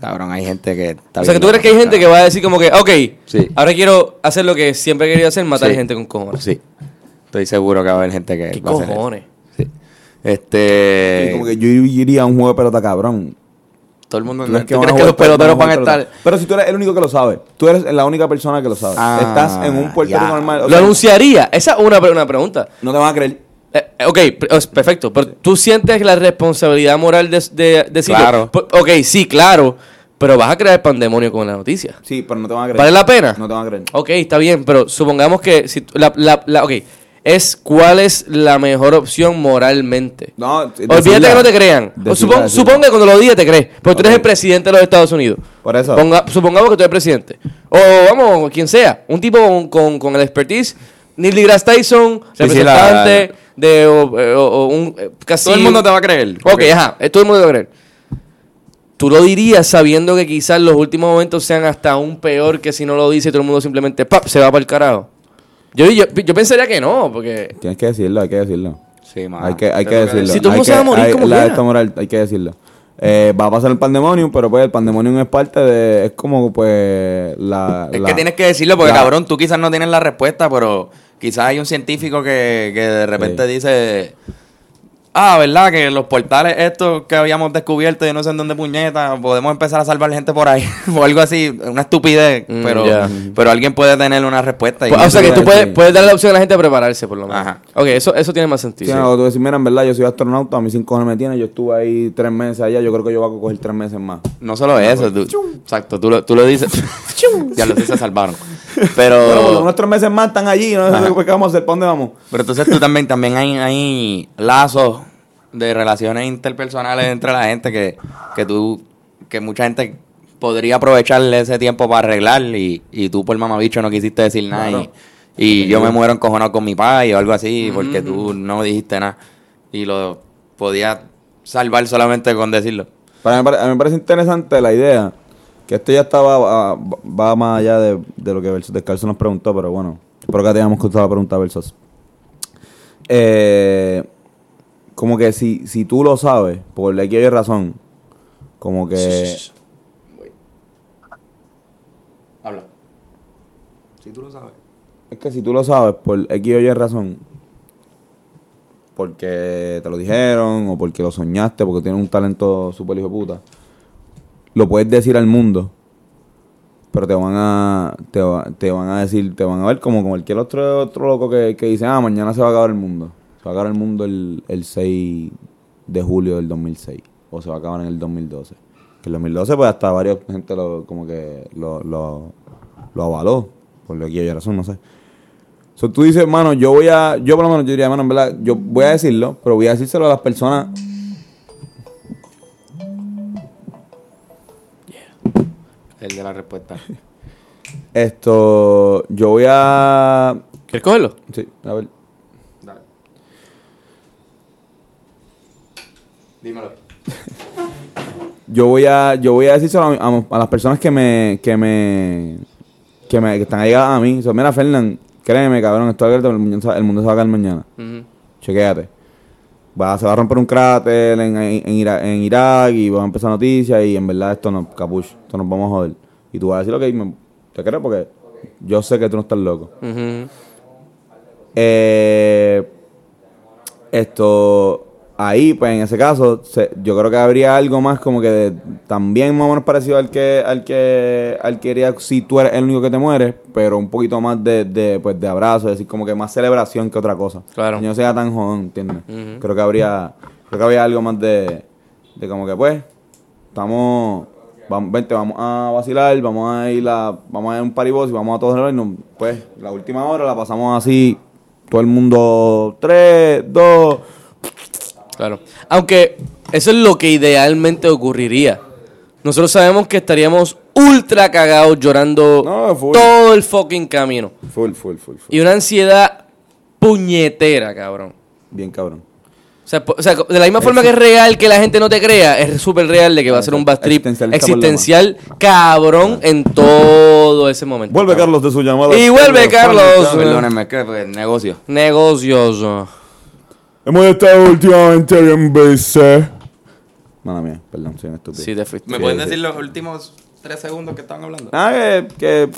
Speaker 2: Cabrón, hay gente que está
Speaker 3: O sea, que tú crees que hay gente que va a decir como que, ok,
Speaker 2: Sí.
Speaker 3: ahora quiero hacer lo que siempre he querido hacer, matar
Speaker 2: Sí.
Speaker 3: gente con cojones.
Speaker 2: Sí. Estoy seguro que va a haber gente que
Speaker 3: ¿Qué
Speaker 2: va a hacer eso.
Speaker 3: cojones?
Speaker 2: Sí. Este...
Speaker 1: como que yo iría a un juego de pelota cabrón.
Speaker 2: Todo el mundo...
Speaker 1: ¿Tú
Speaker 2: ¿Tú
Speaker 1: crees
Speaker 2: que,
Speaker 1: jugar
Speaker 2: los peloteros van a estar...?
Speaker 1: Pero si tú eres el único que lo sabe. Tú eres la única persona que lo sabe.
Speaker 2: Ah,
Speaker 1: Estás en un Puerto. Rico normal. o
Speaker 3: ¿Lo
Speaker 1: sea,
Speaker 3: anunciaría? Esa es una, una pregunta.
Speaker 1: no te van a creer.
Speaker 3: Eh, eh, ok, es perfecto. Pero tú sientes la responsabilidad moral de, de decirlo.
Speaker 2: Claro.
Speaker 3: Por- Ok, sí, claro. Pero vas a crear pandemonio con la noticia.
Speaker 1: Sí, pero no te van a creer.
Speaker 3: ¿Vale la pena?
Speaker 1: No te van a creer.
Speaker 3: Ok, está bien, pero supongamos que si la, la, la- ok, es cuál es la mejor opción moralmente.
Speaker 1: No,
Speaker 3: Olvídate que no te crean. O
Speaker 1: Decirla,
Speaker 3: supon-
Speaker 1: decirla.
Speaker 3: suponga que cuando lo diga te crees, porque tú eres el presidente de los Estados Unidos.
Speaker 1: Por eso.
Speaker 3: Ponga- supongamos que tú eres presidente. O vamos, quien sea, un tipo con, con, con el expertise, Neil deGrasse Tyson,
Speaker 2: Sí, sí,
Speaker 3: representante de o, o- o un eh, casi
Speaker 2: Todo el mundo te va a creer.
Speaker 3: Ok, ajá, eh, todo el mundo te va a creer. Tú lo dirías sabiendo que quizás los últimos momentos sean hasta aún peor que si no lo dice y todo el mundo simplemente ¡pap! se va para el carajo. Yo, yo, yo pensaría que no, porque
Speaker 1: Tienes que decirlo, hay que decirlo.
Speaker 2: Sí, mano.
Speaker 1: Hay que, hay que decirlo.
Speaker 3: Si todo el
Speaker 1: Hay
Speaker 3: mundo se va a morir como
Speaker 1: la esta moral, hay que decirlo. Eh, va a pasar el pandemonium, pero pues el pandemonium es parte de. Es como pues la.
Speaker 2: Es
Speaker 1: la-
Speaker 2: que tienes que decirlo porque,
Speaker 1: la-
Speaker 2: cabrón, tú quizás no tienes la respuesta, pero quizás hay un científico que, que de repente
Speaker 1: Sí.
Speaker 2: dice... Ah, ¿verdad? Que los portales estos que habíamos descubierto, yo no sé en dónde puñeta, podemos empezar a salvar gente por ahí. o algo así, una estupidez.
Speaker 3: Mm,
Speaker 2: pero, pero alguien puede tener una respuesta. y
Speaker 3: Pues,
Speaker 2: no
Speaker 3: o sea que tú puedes,
Speaker 1: sí.
Speaker 3: puedes darle la opción a la gente a prepararse, por lo menos.
Speaker 2: Ajá.
Speaker 3: Ok, eso, eso tiene más
Speaker 1: Sí,
Speaker 3: sentido.
Speaker 1: no, tú decir, mira, en verdad, yo soy astronauta, a mí cinco cojones me tiene, yo estuve ahí tres meses allá, yo creo que yo voy a coger tres meses más.
Speaker 2: No solo eso, tú- exacto, tú lo, tú lo dices. ya los se salvaron.
Speaker 1: Bueno,
Speaker 2: Pero,
Speaker 1: unos tres meses más están allí, no sé qué vamos a hacer, ¿para dónde vamos?
Speaker 2: pero entonces tú también, también hay, hay lazos de relaciones interpersonales entre la gente que, que tú, que mucha gente podría aprovecharle ese tiempo para arreglar y, y tú por mamabicho no quisiste decir nada y, y yo me muero encojonado con mi padre o algo así porque tú no dijiste nada y lo podías salvar solamente con decirlo.
Speaker 1: Para mí, a mí me parece interesante la idea, que esto ya estaba, va, va más allá de, de lo que Versus Descalzo nos preguntó, pero bueno, espero que te hayamos contado la pregunta Versus. Eh, como que si, si tú lo sabes, por X hay razón, como que...
Speaker 2: Habla. Si tú lo sabes.
Speaker 1: Es que si tú lo sabes, por X o Y razón, porque te lo dijeron, o porque lo soñaste, porque tienes un talento súper hijo de puta, lo puedes decir al mundo, pero te van a te, te van a decir, te van a ver como cualquier otro, otro loco que, que dice, ah, mañana se va a acabar el mundo. Se va a acabar el mundo el, el 6 de julio del 2006, o se va a acabar en el 2012. Que el 2012, pues hasta varios gente lo, como que lo, lo, avaló, por lo que hay razón, no sé. So, tú dices, mano, yo voy a, yo por lo menos yo diría, mano, en verdad, yo voy a decirlo, pero voy a decírselo a las personas.
Speaker 2: El de la respuesta.
Speaker 1: Esto, yo voy a.
Speaker 3: ¿Quieres cogerlo?
Speaker 1: Sí, a ver.
Speaker 2: Dale. Dímelo.
Speaker 1: Yo voy a, yo voy a decírselo a, mi- a- a las personas que me, que me, que me, que están allegadas a mí. So, mira, Fernán, créeme, cabrón, esto es el mundo, se- el mundo se va a acabar mañana.
Speaker 3: Ujú.
Speaker 1: Chequéate. Va, se va a romper un cráter en, en, en Ira- en Irak y va a empezar noticias y en verdad esto no, capuch, esto nos vamos a joder. Y tú vas a decir, ok, me- te creo porque yo sé que tú no estás loco. Eh, esto, ahí, pues en ese caso, se- yo creo que habría algo más como que de- también más o menos parecido al que, al que, al que haría si tú eres el único que te mueres, pero un poquito más de, de, pues, de abrazo, es decir, como que más celebración que otra cosa.
Speaker 3: Claro.
Speaker 1: Que no sea tan jodón, ¿entiendes? Creo que habría, creo que habría algo más de, de como que pues, estamos, vamos, vente, vamos a vacilar, vamos a ir a, vamos a ir a un paribos y vamos a todos y pues, la última hora la pasamos así, todo el mundo, tres, dos,
Speaker 3: Claro. Aunque eso es lo que idealmente ocurriría. Nosotros sabemos que estaríamos ultra cagados llorando
Speaker 1: No,
Speaker 3: todo el fucking camino.
Speaker 1: full, full, full, full.
Speaker 3: Y una ansiedad puñetera, cabrón.
Speaker 1: Bien cabrón.
Speaker 3: O sea, po- o sea, de la misma forma que es real que la gente no te crea, es súper real de que va a ser un bad trip Existencial, cabrón en todo ese momento.
Speaker 1: Vuelve
Speaker 3: cabrón.
Speaker 1: Carlos de su llamada.
Speaker 3: Y vuelve Carlos.
Speaker 2: Perdónenme, es que pues, negocio.
Speaker 3: Negocios.
Speaker 1: Hemos estado últimamente bien busy. Mala mía, perdón, soy un estúpido.
Speaker 3: Sí, te fuiste.
Speaker 2: ¿Me
Speaker 1: Sí,
Speaker 2: pueden
Speaker 1: sí.
Speaker 2: decir los últimos tres segundos que estaban hablando?
Speaker 1: Nada, que, que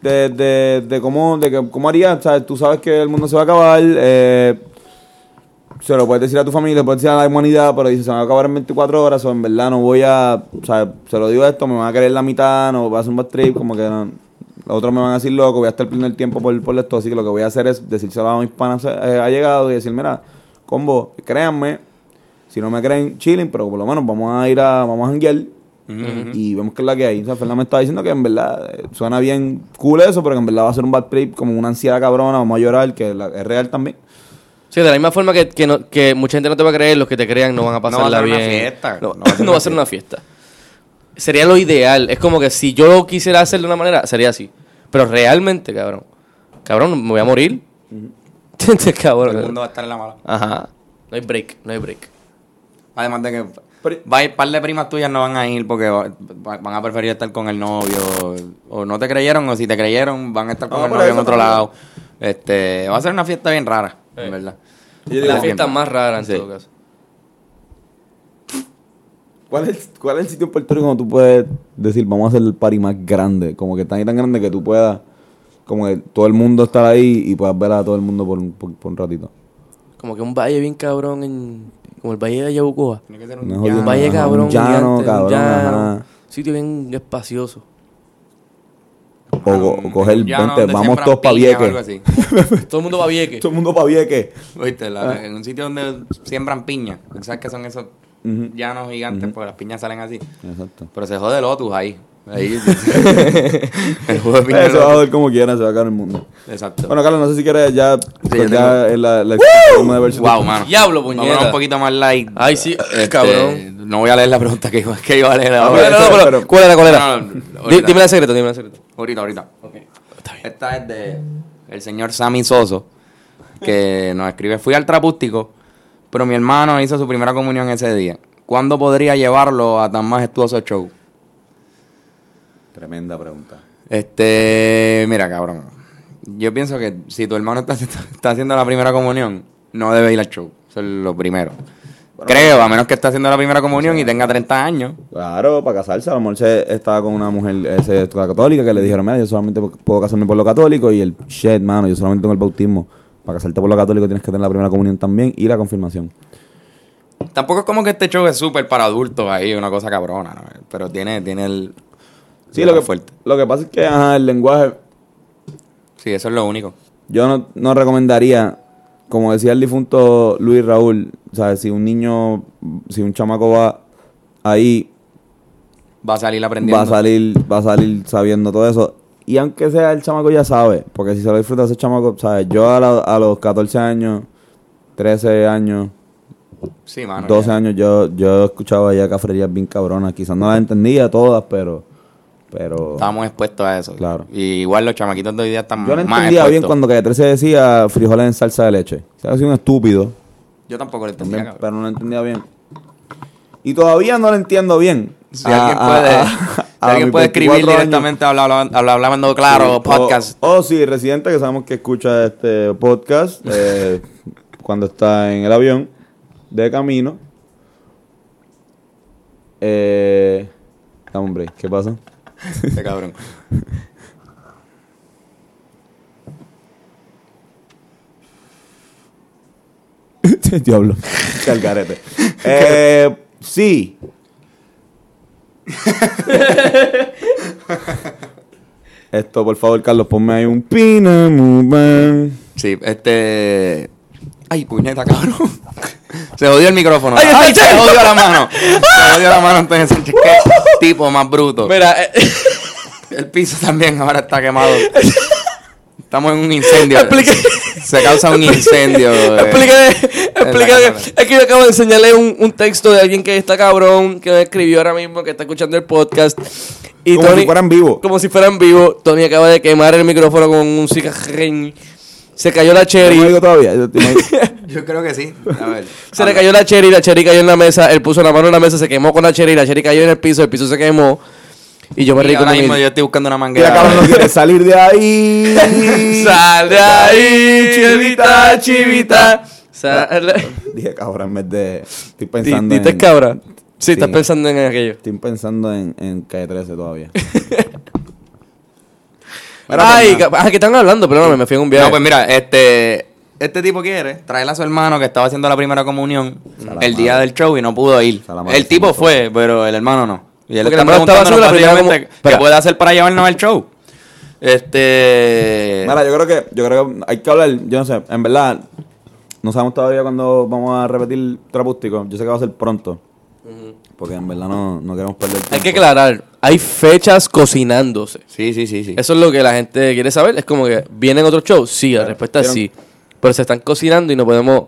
Speaker 1: de, de, de cómo, de que, cómo harías, ¿sabes? Tú sabes que el mundo se va a acabar, eh, se lo puedes decir a tu familia, le puedes decir a la humanidad, pero dices, se va a acabar en 24 horas, o en verdad no voy a, o sea, se lo digo esto, me van a querer la mitad, no va a ser un bad trip, como que no, los otros me van a decir loco, voy a estar perdiendo el tiempo por, por esto, así que lo que voy a hacer es decírselo a mis panas eh, allegados y decir, mira, combo, créanme, si no me creen, chilling, pero por lo menos vamos a ir a, vamos a janguear, y vemos que es la que hay. O sea, Fernando me estaba diciendo que en verdad eh, suena bien cool eso, pero que en verdad va a ser un bad trip como una ansiedad cabrona, vamos a llorar, que la- es real también.
Speaker 3: Sí, de la misma forma que, que, no- que mucha gente no te va a creer, los que te crean no van a pasarla
Speaker 2: ser una
Speaker 3: bien.
Speaker 2: fiesta.
Speaker 3: No, no va a ser una fiesta. Sería lo ideal. Es como que si yo lo quisiera hacer de una manera, sería así. Pero realmente, cabrón. Cabrón, me voy a morir. cabrón.
Speaker 2: el mundo va a estar en la mala.
Speaker 3: Ajá. No hay break, no hay break.
Speaker 2: Además de que va a ir, par de primas tuyas no van a ir porque va- va- van a preferir estar con el novio. O no te creyeron, o si te creyeron, van a estar con
Speaker 1: No,
Speaker 2: el novio en otro
Speaker 1: también.
Speaker 2: lado. Este, va a ser una fiesta bien rara, en verdad.
Speaker 3: La fiesta más rara en
Speaker 2: Sí.
Speaker 3: todo caso.
Speaker 1: ¿Cuál es, ¿Cuál es el sitio en Puerto Rico donde tú puedes decir, vamos a hacer el party más grande? Como que tan y tan grande que tú puedas, como que todo el mundo estar ahí y puedas ver a todo el mundo por, un- por, por un ratito.
Speaker 3: Como que un valle bien cabrón en... Como el valle de Yabucoa.
Speaker 2: Tiene que ser
Speaker 1: No
Speaker 2: un
Speaker 3: Un valle
Speaker 1: ajá,
Speaker 3: cabrón,
Speaker 1: un llano,
Speaker 3: gigante, un
Speaker 1: cabrón,
Speaker 3: llano.
Speaker 1: ajá.
Speaker 3: Sitio bien espacioso.
Speaker 1: O, co- o coger,
Speaker 2: Un
Speaker 1: vente, vamos todos para
Speaker 2: así.
Speaker 3: Todo el mundo va a Vieques.
Speaker 1: Todo el mundo para Vieques.
Speaker 2: Oíste, la-
Speaker 1: Ah.
Speaker 2: en un sitio donde siembran piña. ¿Sabes qué son esos llanos gigantes? Porque las piñas salen así.
Speaker 1: Exacto.
Speaker 2: Pero se jode Lotus ahí. Ahí. el juego de piña.
Speaker 1: Eso va a joder como quiera, se va a acabar el mundo.
Speaker 2: Exacto.
Speaker 1: Bueno, Carlos, no sé si quieres ya, pues
Speaker 2: ya
Speaker 1: ya
Speaker 2: tengo.
Speaker 1: es la, la de verse-
Speaker 2: Wow, mano.
Speaker 3: Diablo,
Speaker 2: Vamos a
Speaker 3: puñeta.
Speaker 2: ver un poquito más light.
Speaker 3: Ay, sí,
Speaker 2: Este,
Speaker 3: cabrón.
Speaker 2: No voy a leer la pregunta que iba, que iba a leer
Speaker 1: Ah,
Speaker 2: ahora.
Speaker 3: No, no, no, pero,
Speaker 1: pero-
Speaker 3: ¿Cuál era, cuál era?
Speaker 2: No, no, no,
Speaker 3: Di-
Speaker 2: ahorita.
Speaker 3: dime el secreto, dime el secreto.
Speaker 2: Ahorita, ahorita. Esta es de el señor Sammy Soso, que nos escribe, fui al trapústico, pero mi hermano hizo su primera comunión ese día. ¿Cuándo podría llevarlo a tan majestuoso show?
Speaker 1: Tremenda pregunta.
Speaker 2: Este, mira, cabrón. Yo pienso que si tu hermano está, está haciendo la primera comunión, no debe ir al show. Eso es lo primero. Creo, a menos que esté haciendo la primera comunión y tenga 30 años.
Speaker 1: Claro, para casarse, a lo mejor se estaba con una mujer ese, católica que le dijeron, mira, yo solamente puedo casarme por lo católico y el shit, mano, yo solamente tengo el bautismo. Para casarte por lo católico tienes que tener la primera comunión también y la confirmación.
Speaker 2: Tampoco es como que este show es súper para adultos ahí, una cosa cabrona, ¿no? Pero tiene, tiene el...
Speaker 1: Sí, lo que,
Speaker 2: fuerte.
Speaker 1: lo que pasa es que ajá, el lenguaje,
Speaker 2: Sí, eso es lo único.
Speaker 1: yo no, no recomendaría, como decía el difunto Luis Raúl, o sea, si un niño, si un chamaco va ahí,
Speaker 2: Va a salir aprendiendo.
Speaker 1: va a salir, va a salir sabiendo todo eso. Y aunque sea el chamaco ya sabe, porque si se lo disfruta ese chamaco, ¿sabes? Yo a, la- a los 14 años, 13 años,
Speaker 2: Sí, mano.
Speaker 1: 12
Speaker 2: ya.
Speaker 1: años, yo, yo escuchaba ya cafrerías bien cabronas. Quizás no las entendía todas, pero... pero
Speaker 2: Estábamos expuestos a eso.
Speaker 1: Claro.
Speaker 2: Y igual los chamaquitos de hoy día están
Speaker 1: yo no
Speaker 2: más
Speaker 1: entendía bien cuando Calle 13 decía frijoles en salsa de leche. O sea, soy un estúpido,
Speaker 2: Yo tampoco lo entendía,
Speaker 1: también, pero no lo entendía bien. Y todavía no lo entiendo bien.
Speaker 2: Si alguien puede, si alguien puede escribir
Speaker 1: 24 años.
Speaker 2: directamente habla, habla, habla- hablando claro,
Speaker 1: Sí,
Speaker 2: podcast.
Speaker 1: O, o sí, residente que sabemos que escucha este podcast eh, cuando está en el avión de camino. Eh, break, ¿qué pasa?
Speaker 2: Este cabrón.
Speaker 1: Diablo, calgarete. Eh, sí. Esto, por favor, Carlos, ponme ahí un pina.
Speaker 2: Sí, este. Ay, puñeta, cabrón. Se jodió el micrófono.
Speaker 3: Ay,
Speaker 2: Ay, se jodió la mano. Se jodió la mano Antonio Sánchez. Qué tipo más bruto.
Speaker 3: Mira, eh,
Speaker 2: El piso también ahora está quemado. Estamos en un incendio.
Speaker 3: Explique.
Speaker 2: Se causa un incendio. eh.
Speaker 3: explícale, explícale.
Speaker 2: cámara.
Speaker 3: Es que yo acabo de enseñarle un, un texto de alguien que está cabrón, que me escribió ahora mismo, que está escuchando el podcast. Y
Speaker 1: Como
Speaker 3: Tony-
Speaker 1: si fueran vivos.
Speaker 3: Como si fueran vivo. Tony acaba de quemar el micrófono con un cigarrillo. Se cayó la
Speaker 1: ¿No
Speaker 3: cherry.
Speaker 1: me digo todavía? Yo- yo me-
Speaker 2: Yo creo que sí. A ver.
Speaker 3: Se le cayó la cherry, la cherry cayó en la mesa, él puso la mano en la mesa, se quemó con la cherry, la cherry cayó en el piso, el piso se quemó. Y yo me
Speaker 2: Y
Speaker 3: reí
Speaker 2: ahora
Speaker 3: con
Speaker 2: mismo
Speaker 3: mi-
Speaker 2: yo estoy buscando una manguera.
Speaker 1: cabrón, no quiere salir de ahí.
Speaker 3: Sal de ahí, chivita, chivita. Sal...
Speaker 1: Dije cabrón en vez de. Estoy pensando
Speaker 3: ¿Diste
Speaker 1: en.
Speaker 3: cabra? Sí,
Speaker 1: Sí.
Speaker 3: estás pensando en aquello.
Speaker 1: Estoy pensando en, en calle 13 todavía.
Speaker 3: Ay, ca- ah, ¿qué están hablando? Perdóname, me fui en un viaje.
Speaker 2: No, pues mira, este, este tipo quiere traerle a su hermano que estaba haciendo la primera comunión el día del show y no pudo ir. El tipo fue, pero el hermano no. Y él está
Speaker 3: comu-
Speaker 2: qué puede hacer para llevarnos al show. Este...
Speaker 1: Mira, yo creo que, yo creo que hay que hablar, yo no sé, en verdad, no sabemos todavía cuándo vamos a repetir Trapústico. Yo sé que va a ser pronto. Porque en verdad no, no queremos perder tiempo.
Speaker 3: Hay que aclarar, hay fechas cocinándose.
Speaker 2: Sí, sí, sí, sí.
Speaker 3: Eso es lo que la gente quiere saber. Es como que, ¿vienen otros shows? Sí, la respuesta es sí. Pero se están cocinando y no podemos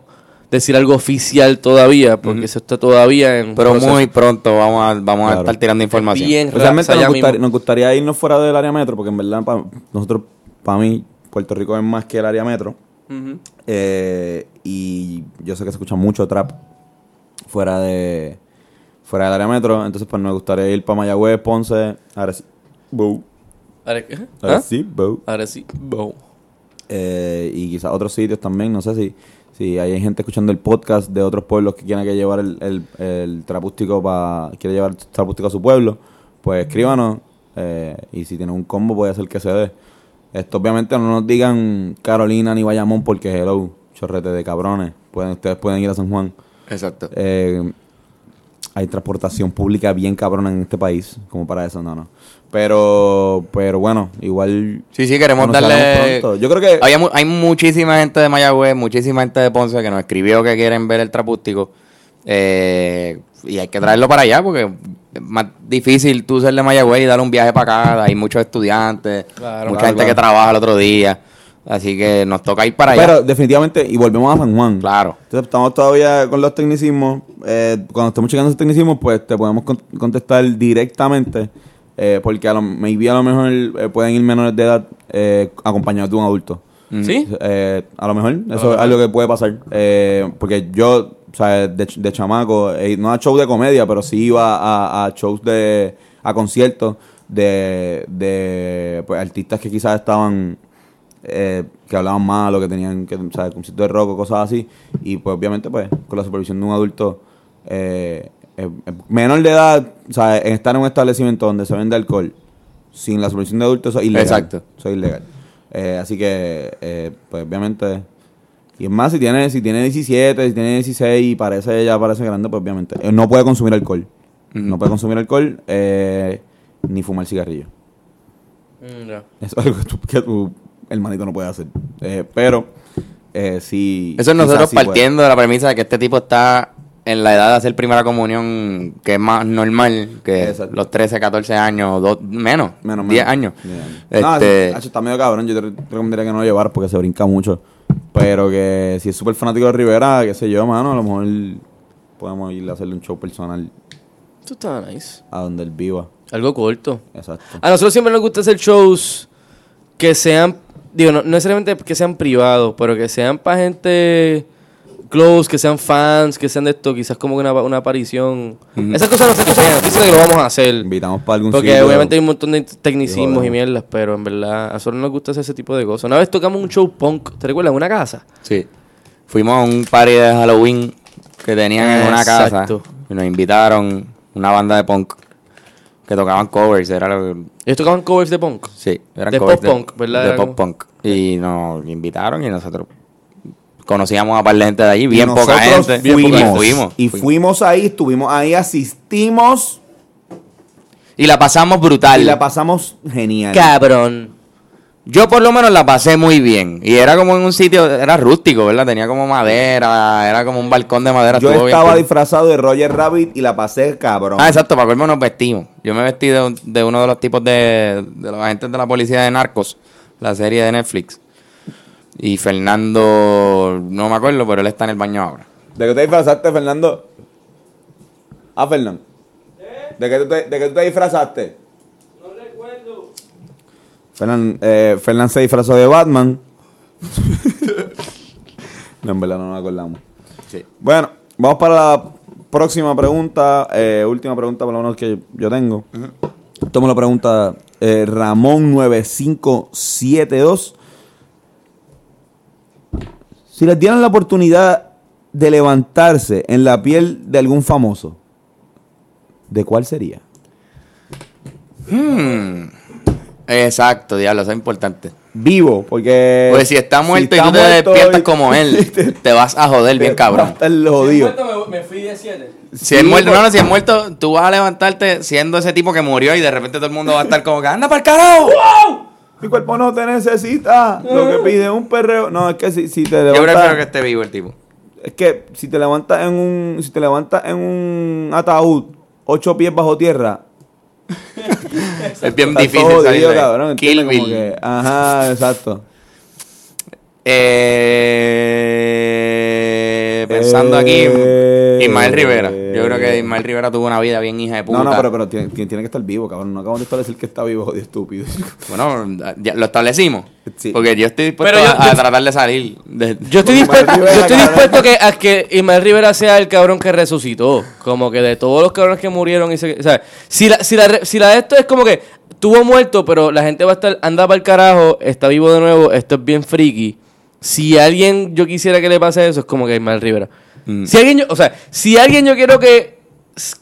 Speaker 3: decir algo oficial todavía, porque eso está todavía en
Speaker 2: Pero
Speaker 3: proceso.
Speaker 2: muy pronto vamos a, vamos a estar tirando información.
Speaker 3: Bien, sea,
Speaker 1: nos,
Speaker 3: mismo.
Speaker 1: nos gustaría irnos fuera del área metro, porque en verdad pa- nosotros, para mí, Puerto Rico es más que el área metro. Eh, y yo sé que se escucha mucho trap fuera de fuera del área metro. Entonces, pues nos gustaría ir para Mayagüez, Ponce, Arecibo.
Speaker 3: ¿Ah?
Speaker 1: Arecibo,
Speaker 3: Ahora sí. Bow.
Speaker 1: eh, y quizás otros sitios también. No sé si, si hay gente escuchando el podcast de otros pueblos que quieren que llevar el, el, el trapústico para quiere llevar el trapústico a su pueblo, pues escríbanos. eh, y si tienen un combo, puede ser que se dé. Esto obviamente no nos digan Carolina ni Bayamón porque hello, chorrete de cabrones. Pueden, ustedes pueden ir a San Juan.
Speaker 2: Exacto.
Speaker 1: Eh, hay transportación pública bien cabrona en este país, como para eso, no, no. Pero, pero bueno, igual.
Speaker 2: Sí, sí, queremos darle...
Speaker 1: pronto. Yo creo que.
Speaker 2: Mu- hay muchísima gente de Mayagüez, muchísima gente de Ponce que nos escribió que quieren ver el trapústico. Eh, y hay que traerlo para allá porque es más difícil tú ser de Mayagüez y dar un viaje para acá. Hay muchos estudiantes,
Speaker 3: Claro,
Speaker 2: mucha
Speaker 1: claro,
Speaker 2: gente
Speaker 1: claro.
Speaker 2: que trabaja el otro día. Así que nos toca ir para allá.
Speaker 1: Pero definitivamente, y volvemos a San Juan.
Speaker 2: Claro.
Speaker 1: Entonces, estamos todavía con los tecnicismos. Eh, cuando estemos checando esos tecnicismos, pues te podemos con- contestar directamente. eh, porque a lo, maybe a lo mejor eh, pueden ir menores de edad eh, acompañados de un adulto.
Speaker 3: ¿Sí?
Speaker 1: Eh, a lo mejor, eso es algo que puede pasar. Eh, porque yo, o sea, de, ch- de chamaco, eh, no a shows de comedia, pero sí iba a, a shows de. a conciertos de, de pues, artistas que quizás estaban. Eh, que hablaban mal o que tenían que, o sea, conciertos de rock o cosas así. Y pues, obviamente, pues, con la supervisión de un adulto. eh, menor de edad, o sea, en estar en un establecimiento donde se vende alcohol sin la supervisión de adultos, eso es ilegal.
Speaker 2: Exacto.
Speaker 1: Eso es ilegal. Eh, así que, eh, pues obviamente. Y es más, si tiene, si tiene 17, si tiene 16 y parece, ya parece grande, pues obviamente. eh, no puede consumir alcohol. No puede consumir alcohol eh, ni fumar cigarrillo.
Speaker 3: Mm,
Speaker 1: es algo que tu, que tu hermanito no puede hacer. Eh, pero, eh, sí.
Speaker 2: Eso es nosotros
Speaker 1: sí puede.
Speaker 2: partiendo de la premisa de que este tipo está en la edad de hacer primera comunión, que es más normal que
Speaker 1: Exacto.
Speaker 2: los 13, 14 años, dos, menos,
Speaker 1: Menos,
Speaker 2: 10
Speaker 1: menos.
Speaker 2: años.
Speaker 1: 10 años.
Speaker 2: Este,
Speaker 1: No, hacho, está medio cabrón. Yo te re- recomendaría que no lo llevaras porque se brinca mucho. Pero que si es súper fanático de Rivera, qué sé yo, mano, a lo mejor podemos ir a hacerle un show personal
Speaker 3: Esto está nice.
Speaker 1: a donde él viva.
Speaker 3: Algo corto.
Speaker 1: Exacto.
Speaker 3: A nosotros siempre nos gusta hacer shows que sean, digo, no, no necesariamente que sean privados, pero que sean para gente close, que sean fans, que sean de esto, quizás como una, una aparición. Esas cosas no se no dicen que lo vamos a hacer.
Speaker 1: Invitamos para algún
Speaker 3: Porque
Speaker 1: sitio.
Speaker 3: obviamente hay un montón de tecnicismos y mierdas, pero en verdad a nosotros nos gusta hacer ese tipo de cosas. Una vez tocamos un show punk, ¿te recuerdas? En una casa.
Speaker 2: Sí. Fuimos a un party de Halloween que tenían en una casa y nos invitaron una banda de punk que tocaban covers, era lo que-
Speaker 3: Ellos tocaban covers de punk.
Speaker 2: sí, eran
Speaker 3: De
Speaker 2: covers
Speaker 3: pop punk, ¿verdad?
Speaker 2: De pop punk y nos invitaron y nosotros conocíamos a par de gente de allí,
Speaker 1: Y
Speaker 2: bien poca gente.
Speaker 1: Fuimos,
Speaker 2: Y fuimos.
Speaker 1: Y
Speaker 2: fuimos
Speaker 1: ahí, estuvimos ahí, asistimos
Speaker 2: Y la pasamos brutal.
Speaker 1: y la pasamos genial.
Speaker 3: Cabrón.
Speaker 2: Yo por lo menos la pasé muy bien. Y era como en un sitio, era rústico, ¿verdad? Tenía como madera, era como un balcón de madera.
Speaker 1: Yo
Speaker 2: estuvo
Speaker 1: estaba disfrazado de Roger Rabbit y la pasé cabrón.
Speaker 2: Ah, exacto, para colmo nos vestimos. Yo me vestí de, un- de uno de los tipos de, de los agentes de la policía de Narcos, la serie de Netflix. Y Fernando, no me acuerdo, pero él está en el baño ahora.
Speaker 1: ¿De qué te disfrazaste, Fernando? Ah, Fernando. ¿De qué tú te, de qué tú te disfrazaste? Fernán, eh, se disfrazó de Batman. No, en verdad no nos acordamos.
Speaker 2: Sí.
Speaker 1: Bueno, vamos para la próxima pregunta. eh, última pregunta, por lo menos que yo tengo. Esto me lo pregunta eh, Ramón9572. Si les dieran la oportunidad de levantarse en la piel de algún famoso, ¿de cuál sería?
Speaker 2: Hmm. Exacto, diablo, eso es importante.
Speaker 1: Vivo, porque.
Speaker 2: Pues si está muerto y
Speaker 1: está
Speaker 2: tú te
Speaker 1: muerto
Speaker 2: despiertas
Speaker 1: y-
Speaker 2: como él, te vas a joder bien
Speaker 1: Va a
Speaker 2: cabrón.
Speaker 1: estar jodido.
Speaker 3: Me, me fui de 7.
Speaker 2: Si es muerto, no, no, si es muerto, tú vas a levantarte siendo ese tipo que murió y de repente todo el mundo va a estar como que anda para el carajo.
Speaker 1: Mi cuerpo no te necesita. Lo que pide es un perreo. No, es que si, si te
Speaker 2: Yo
Speaker 1: levantas.
Speaker 2: prefiero que esté vivo el tipo.
Speaker 1: Es que si te levantas en un. Si te levantas en un ataúd, ocho pies bajo tierra.
Speaker 2: Es bien difícil salir de ahí.
Speaker 1: cabrón.
Speaker 2: Kill Bill.
Speaker 1: que- ajá, exacto.
Speaker 2: Eh, pensando aquí,
Speaker 1: Eh,
Speaker 2: Ismael Rivera. Yo creo que Ismael Rivera tuvo una vida bien hija de puta.
Speaker 1: No, no, pero, pero tiene, que estar vivo, cabrón. No acabamos de establecer que está vivo, jodido estúpido.
Speaker 2: Bueno, ya lo establecimos.
Speaker 1: Sí.
Speaker 2: Porque yo estoy dispuesto
Speaker 3: Pero yo-
Speaker 2: a, a
Speaker 3: yo-
Speaker 2: tratar de salir. de-
Speaker 3: Yo estoy dispuesto,
Speaker 1: Rivera,
Speaker 3: yo estoy
Speaker 1: cabrón.
Speaker 3: dispuesto que, a que Ismael Rivera sea el cabrón que resucitó. Como que de todos los cabrones que murieron y se, o sea, si la, si la, re- si la de esto es como que tuvo muerto, pero la gente va a estar, anda para el carajo, está vivo de nuevo, esto es bien freaky. Si alguien yo quisiera que le pase eso, es como que Ismael Rivera.
Speaker 2: Mm.
Speaker 3: Si alguien yo, o sea, si alguien yo quiero que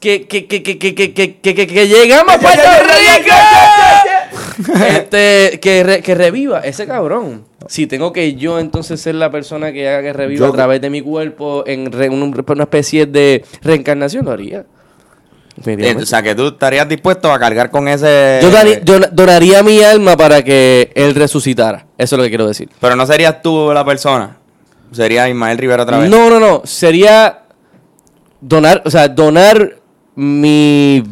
Speaker 3: que que que que que que que que, que, que llegamos a Puerto Rico. Este, que, re- que reviva ese cabrón. Si tengo que yo entonces ser la persona que haga que reviva
Speaker 1: Yo-
Speaker 3: a través de mi cuerpo en re- un- una especie de reencarnación, lo haría.
Speaker 2: Eh,
Speaker 3: Definitivamente.
Speaker 2: o sea, que tú estarías dispuesto a cargar con ese...
Speaker 3: yo, daría- yo donaría mi alma para que él resucitara. Eso es lo que quiero decir.
Speaker 2: Pero no serías tú la persona. Sería Ismael Rivera otra vez.
Speaker 3: No, no, no. Sería donar, o sea, donar mi...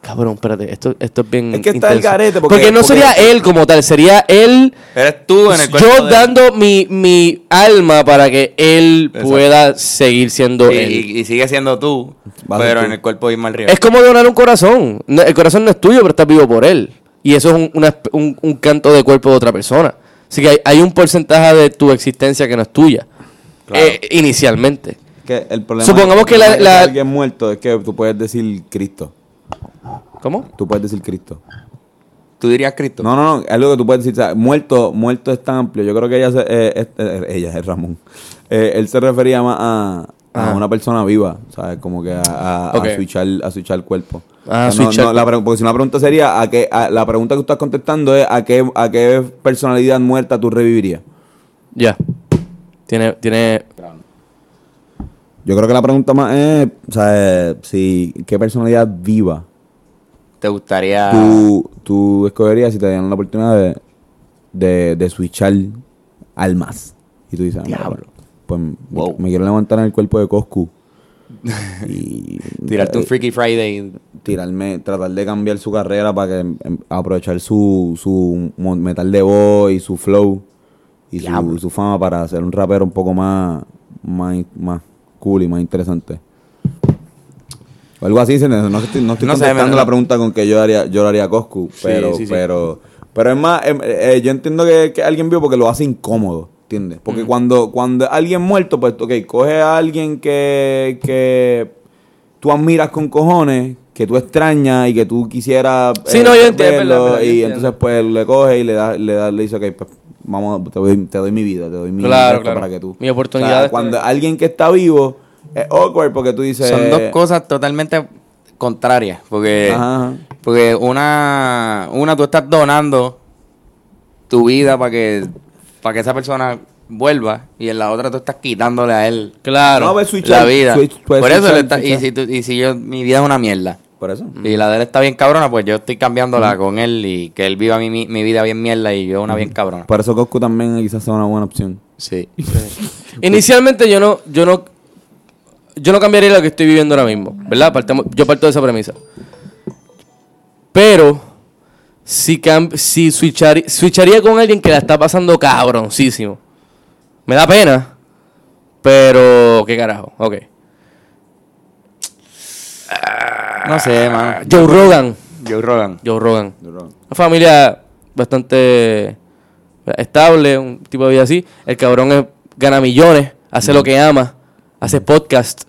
Speaker 3: Cabrón, espérate, esto, esto es bien
Speaker 1: Es que está el garete, porque-
Speaker 3: no
Speaker 1: porque-
Speaker 3: sería él como tal, sería él...
Speaker 2: Eres tú en el cuerpo
Speaker 3: Yo
Speaker 2: de-
Speaker 3: dando mi, mi alma para que él
Speaker 2: Exacto.
Speaker 3: pueda seguir siendo
Speaker 2: Y,
Speaker 3: él.
Speaker 2: y- y sigue siendo tú, pero
Speaker 1: tú.
Speaker 2: en el cuerpo de Ismael Rivera.
Speaker 3: Es como donar un corazón. No, el corazón no es tuyo, pero estás vivo por él. Y eso es un, una- un- un canto de cuerpo de otra persona. Así que hay, hay un porcentaje de tu existencia que no es tuya.
Speaker 2: Claro.
Speaker 3: Eh, inicialmente.
Speaker 1: Que el problema
Speaker 3: Supongamos que
Speaker 1: el
Speaker 3: la- la-
Speaker 1: alguien muerto es que tú puedes decir Cristo.
Speaker 3: ¿Cómo?
Speaker 1: Tú puedes decir Cristo.
Speaker 2: ¿Tú dirías Cristo?
Speaker 1: No, no, no, es algo que tú puedes decir. o sea, muerto, muerto es tan amplio. Yo creo que ella, se- eh, es- eh, ella es Ramón. Eh, él se refería más a, a
Speaker 3: Ajá.
Speaker 1: una persona viva, ¿sabes? Como que a, a, a
Speaker 3: Ok.
Speaker 1: switchar, a switchar el cuerpo.
Speaker 3: Ah,
Speaker 1: O sea, no-
Speaker 3: switchar-
Speaker 1: no, la porque si una pregunta sería, ¿a qué, a- la pregunta que tú estás contestando es ¿a qué, a qué personalidad muerta tú revivirías?
Speaker 3: Ya. Tiene, tiene.
Speaker 1: Yo creo que la pregunta más es, o sea, si, ¿qué personalidad viva
Speaker 2: ¿Te gustaría...?
Speaker 1: tú, tú escogerías si te dieran la oportunidad de, de, de switchar almas? Y tú dices, ah,
Speaker 2: Diablo.
Speaker 1: pues me-
Speaker 2: Wow.
Speaker 1: me quiero levantar en el cuerpo de Coscu. y
Speaker 2: Tirarte un
Speaker 1: eh,
Speaker 2: Freaky Friday.
Speaker 1: tirarme, tratar de cambiar su carrera para que em, em, aprovechar su, su metal de voz y su flow y su fama para ser un rapero un poco más, más, más cool y más interesante. O algo así, no estoy, no estoy
Speaker 2: No sé,
Speaker 1: contestando
Speaker 2: me-
Speaker 1: la pregunta con que yo haría, yo haría Coscu, pero,
Speaker 3: sí, sí.
Speaker 1: pero, pero es más, em, eh, yo entiendo que, que alguien vio porque lo hace incómodo, ¿entiendes? Porque cuando, cuando alguien muerto, pues, ok, coge a alguien que, que tú admiras con cojones, que tú extrañas y que tú quisieras eh,
Speaker 3: Sí, no, yo entiendo,
Speaker 1: verlo,
Speaker 3: verdad, verdad, yo
Speaker 1: y
Speaker 3: entiendo.
Speaker 1: entonces pues le coge y le da, le da, le dice, ok, pues vamos, te doy, te doy mi vida, te doy mi
Speaker 3: Claro,
Speaker 1: para que tú.
Speaker 3: Mi oportunidad
Speaker 1: O sea,
Speaker 3: de
Speaker 1: cuando alguien que está vivo es awkward porque tú dices.
Speaker 2: Son dos cosas totalmente contrarias. Porque,
Speaker 1: Ajá, ajá.
Speaker 2: porque una, una, tú estás donando tu vida para que, para que esa persona vuelva. Y en la otra tú estás quitándole a él
Speaker 3: Claro.
Speaker 1: No, pues,
Speaker 2: la vida.
Speaker 1: switch- puedes
Speaker 2: Por eso
Speaker 1: switchar,
Speaker 2: le está- y, si tú- y si yo, mi vida es una mierda.
Speaker 1: Por eso.
Speaker 2: Y la de él está bien cabrona, pues yo estoy cambiándola con él y que él viva mi, mi, mi vida bien mierda y yo una bien cabrona.
Speaker 1: Por eso Coscu también quizás sea una buena opción.
Speaker 2: Sí.
Speaker 3: Inicialmente yo no, yo no, yo no cambiaría lo que estoy viviendo ahora mismo, ¿verdad? Partamos- yo parto de esa premisa. Pero si, si switchari- switcharía con alguien que la está pasando cabroncísimo. Me da pena, pero qué carajo, ok.
Speaker 2: No sé, mano.
Speaker 3: Joe Rogan,
Speaker 2: Joe Rogan.
Speaker 3: Joe Rogan. Una familia bastante estable, un tipo de vida así. El cabrón es gana millones, hace lo que ama, hace podcast.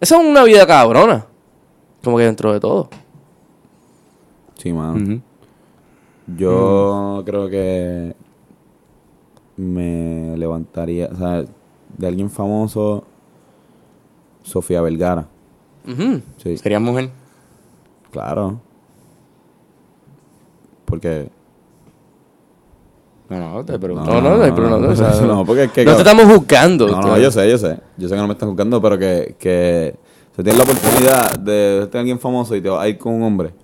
Speaker 3: Esa es una vida cabrona. Como que dentro de todo.
Speaker 1: Sí, mano. Yo creo que me levantaría, o sea, de alguien famoso, Sofía Vergara. Sí,
Speaker 2: ¿Serías mujer?
Speaker 1: claro. Porque...
Speaker 2: No, no, te pregunto.
Speaker 3: No, no, no o sea,
Speaker 1: no, porque es que...
Speaker 3: No te estamos juzgando.
Speaker 1: No, no, yo sé, yo sé. Yo sé que no me están juzgando, pero que, que si tienes la oportunidad de tener alguien famoso y te vas a ir con un hombre,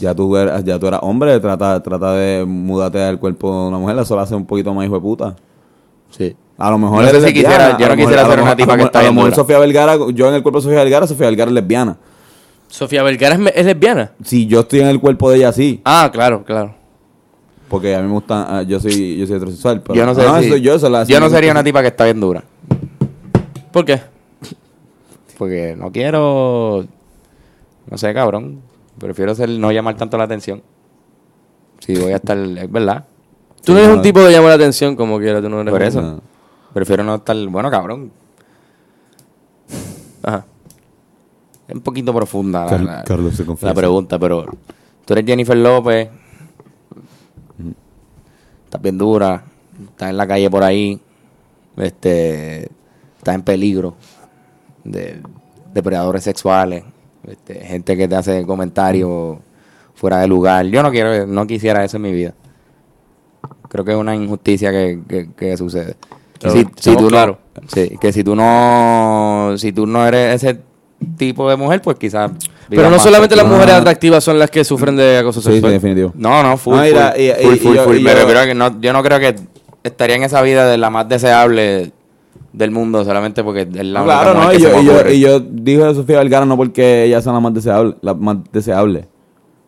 Speaker 1: ya tú eras, ya tú eras hombre, trata, trata de mudarte al cuerpo de una mujer, eso lo hace un poquito más hijo de puta.
Speaker 2: Sí.
Speaker 1: A lo mejor
Speaker 2: No sé quisiera- yo no quisiera ser una tipa que está
Speaker 1: A lo mejor. Sofía Vergara, yo en el cuerpo de Sofía Vergara, Sofía Vergara es lesbiana.
Speaker 3: Sofía Vergara es, es lesbiana.
Speaker 1: Si yo estoy en el cuerpo de ella, sí.
Speaker 3: Ah, claro, claro.
Speaker 1: Porque a mí me gusta, ah, yo soy, yo soy heterosexual. Pero
Speaker 2: Yo no sé si-
Speaker 1: eso yo, eso la-
Speaker 2: yo no sería una tipa que está bien dura.
Speaker 3: ¿Por qué?
Speaker 2: Porque no quiero. No sé, cabrón. Prefiero ser, no llamar tanto la atención. Si voy a estar. Es verdad.
Speaker 3: Tú no eres un tipo que llama la atención como quiera. Tú no eres
Speaker 2: Por eso.
Speaker 1: No.
Speaker 2: Prefiero no estar. Bueno, cabrón.
Speaker 3: Ajá.
Speaker 2: Es un poquito profunda la-
Speaker 1: Car-
Speaker 2: la,
Speaker 1: Carlos se
Speaker 2: la
Speaker 1: confiesa.
Speaker 2: pregunta, pero. Tú eres Jennifer López. Estás bien dura. Estás en la calle por ahí. Este. Estás en peligro. De depredadores sexuales. este, gente que te hace comentarios fuera de lugar. Yo no quiero, no quisiera eso en mi vida. Creo que es una injusticia que, que, que sucede.
Speaker 3: Claro,
Speaker 2: si, tú no,
Speaker 3: claros.
Speaker 2: sí, que si tú no, si tú no eres ese tipo de mujer, pues quizás.
Speaker 3: Pero no solamente las mujeres atractivas son las que sufren de acoso
Speaker 1: Sí, sí,
Speaker 3: sexual.
Speaker 1: definitivo.
Speaker 2: No, no, full,
Speaker 1: No,
Speaker 2: full,
Speaker 1: mira, y-
Speaker 2: full,
Speaker 1: y-
Speaker 2: full,
Speaker 1: y yo-
Speaker 2: full.
Speaker 1: y
Speaker 2: Me
Speaker 1: yo-
Speaker 2: refiero a que no, yo no creo que estaría en esa vida de la más deseable del mundo solamente porque es la única
Speaker 1: claro, no,
Speaker 2: que
Speaker 1: y
Speaker 2: se
Speaker 1: yo, y, yo, y yo dije de Sofía Vergara no porque ella sea la más deseable, la más deseable.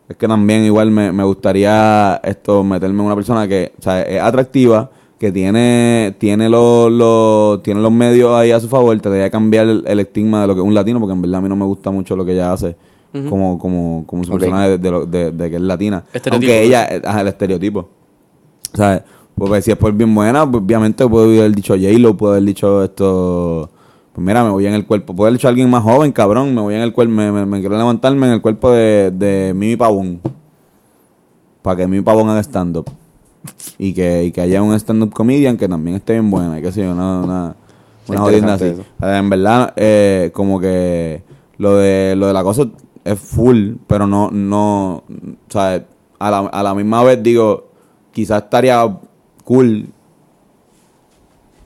Speaker 1: Es que también igual me, me gustaría esto meterme en una persona que, o sea, es atractiva, que tiene, tiene los, los, tiene los medios ahí a su favor, trataría de cambiar el, el estigma de lo que es un latino, porque en verdad a mí no me gusta mucho lo que ella hace. Como, como, como su personaje de, de, de- de que es latina. Aunque ella, eh, ajá, el estereotipo. ¿Sabes? Porque si es por bien buena, pues obviamente puedo haber dicho J-Lo, puedo haber dicho esto. Pues mira, me voy en el cuerpo. Puedo haber dicho a alguien más joven, cabrón. Me voy en el cuerpo, me, me- me quiero levantarme en el cuerpo de, de Mimi Pavón. Para que Mimi Pavón haga stand-up. Y que, y que haya un stand-up comedian que también esté bien buena. Que yo, una, una, una jodienda así. En verdad, eh, como que lo de, lo de la cosa es full, pero no, no, o sea, a la, a la misma vez digo, quizás estaría cool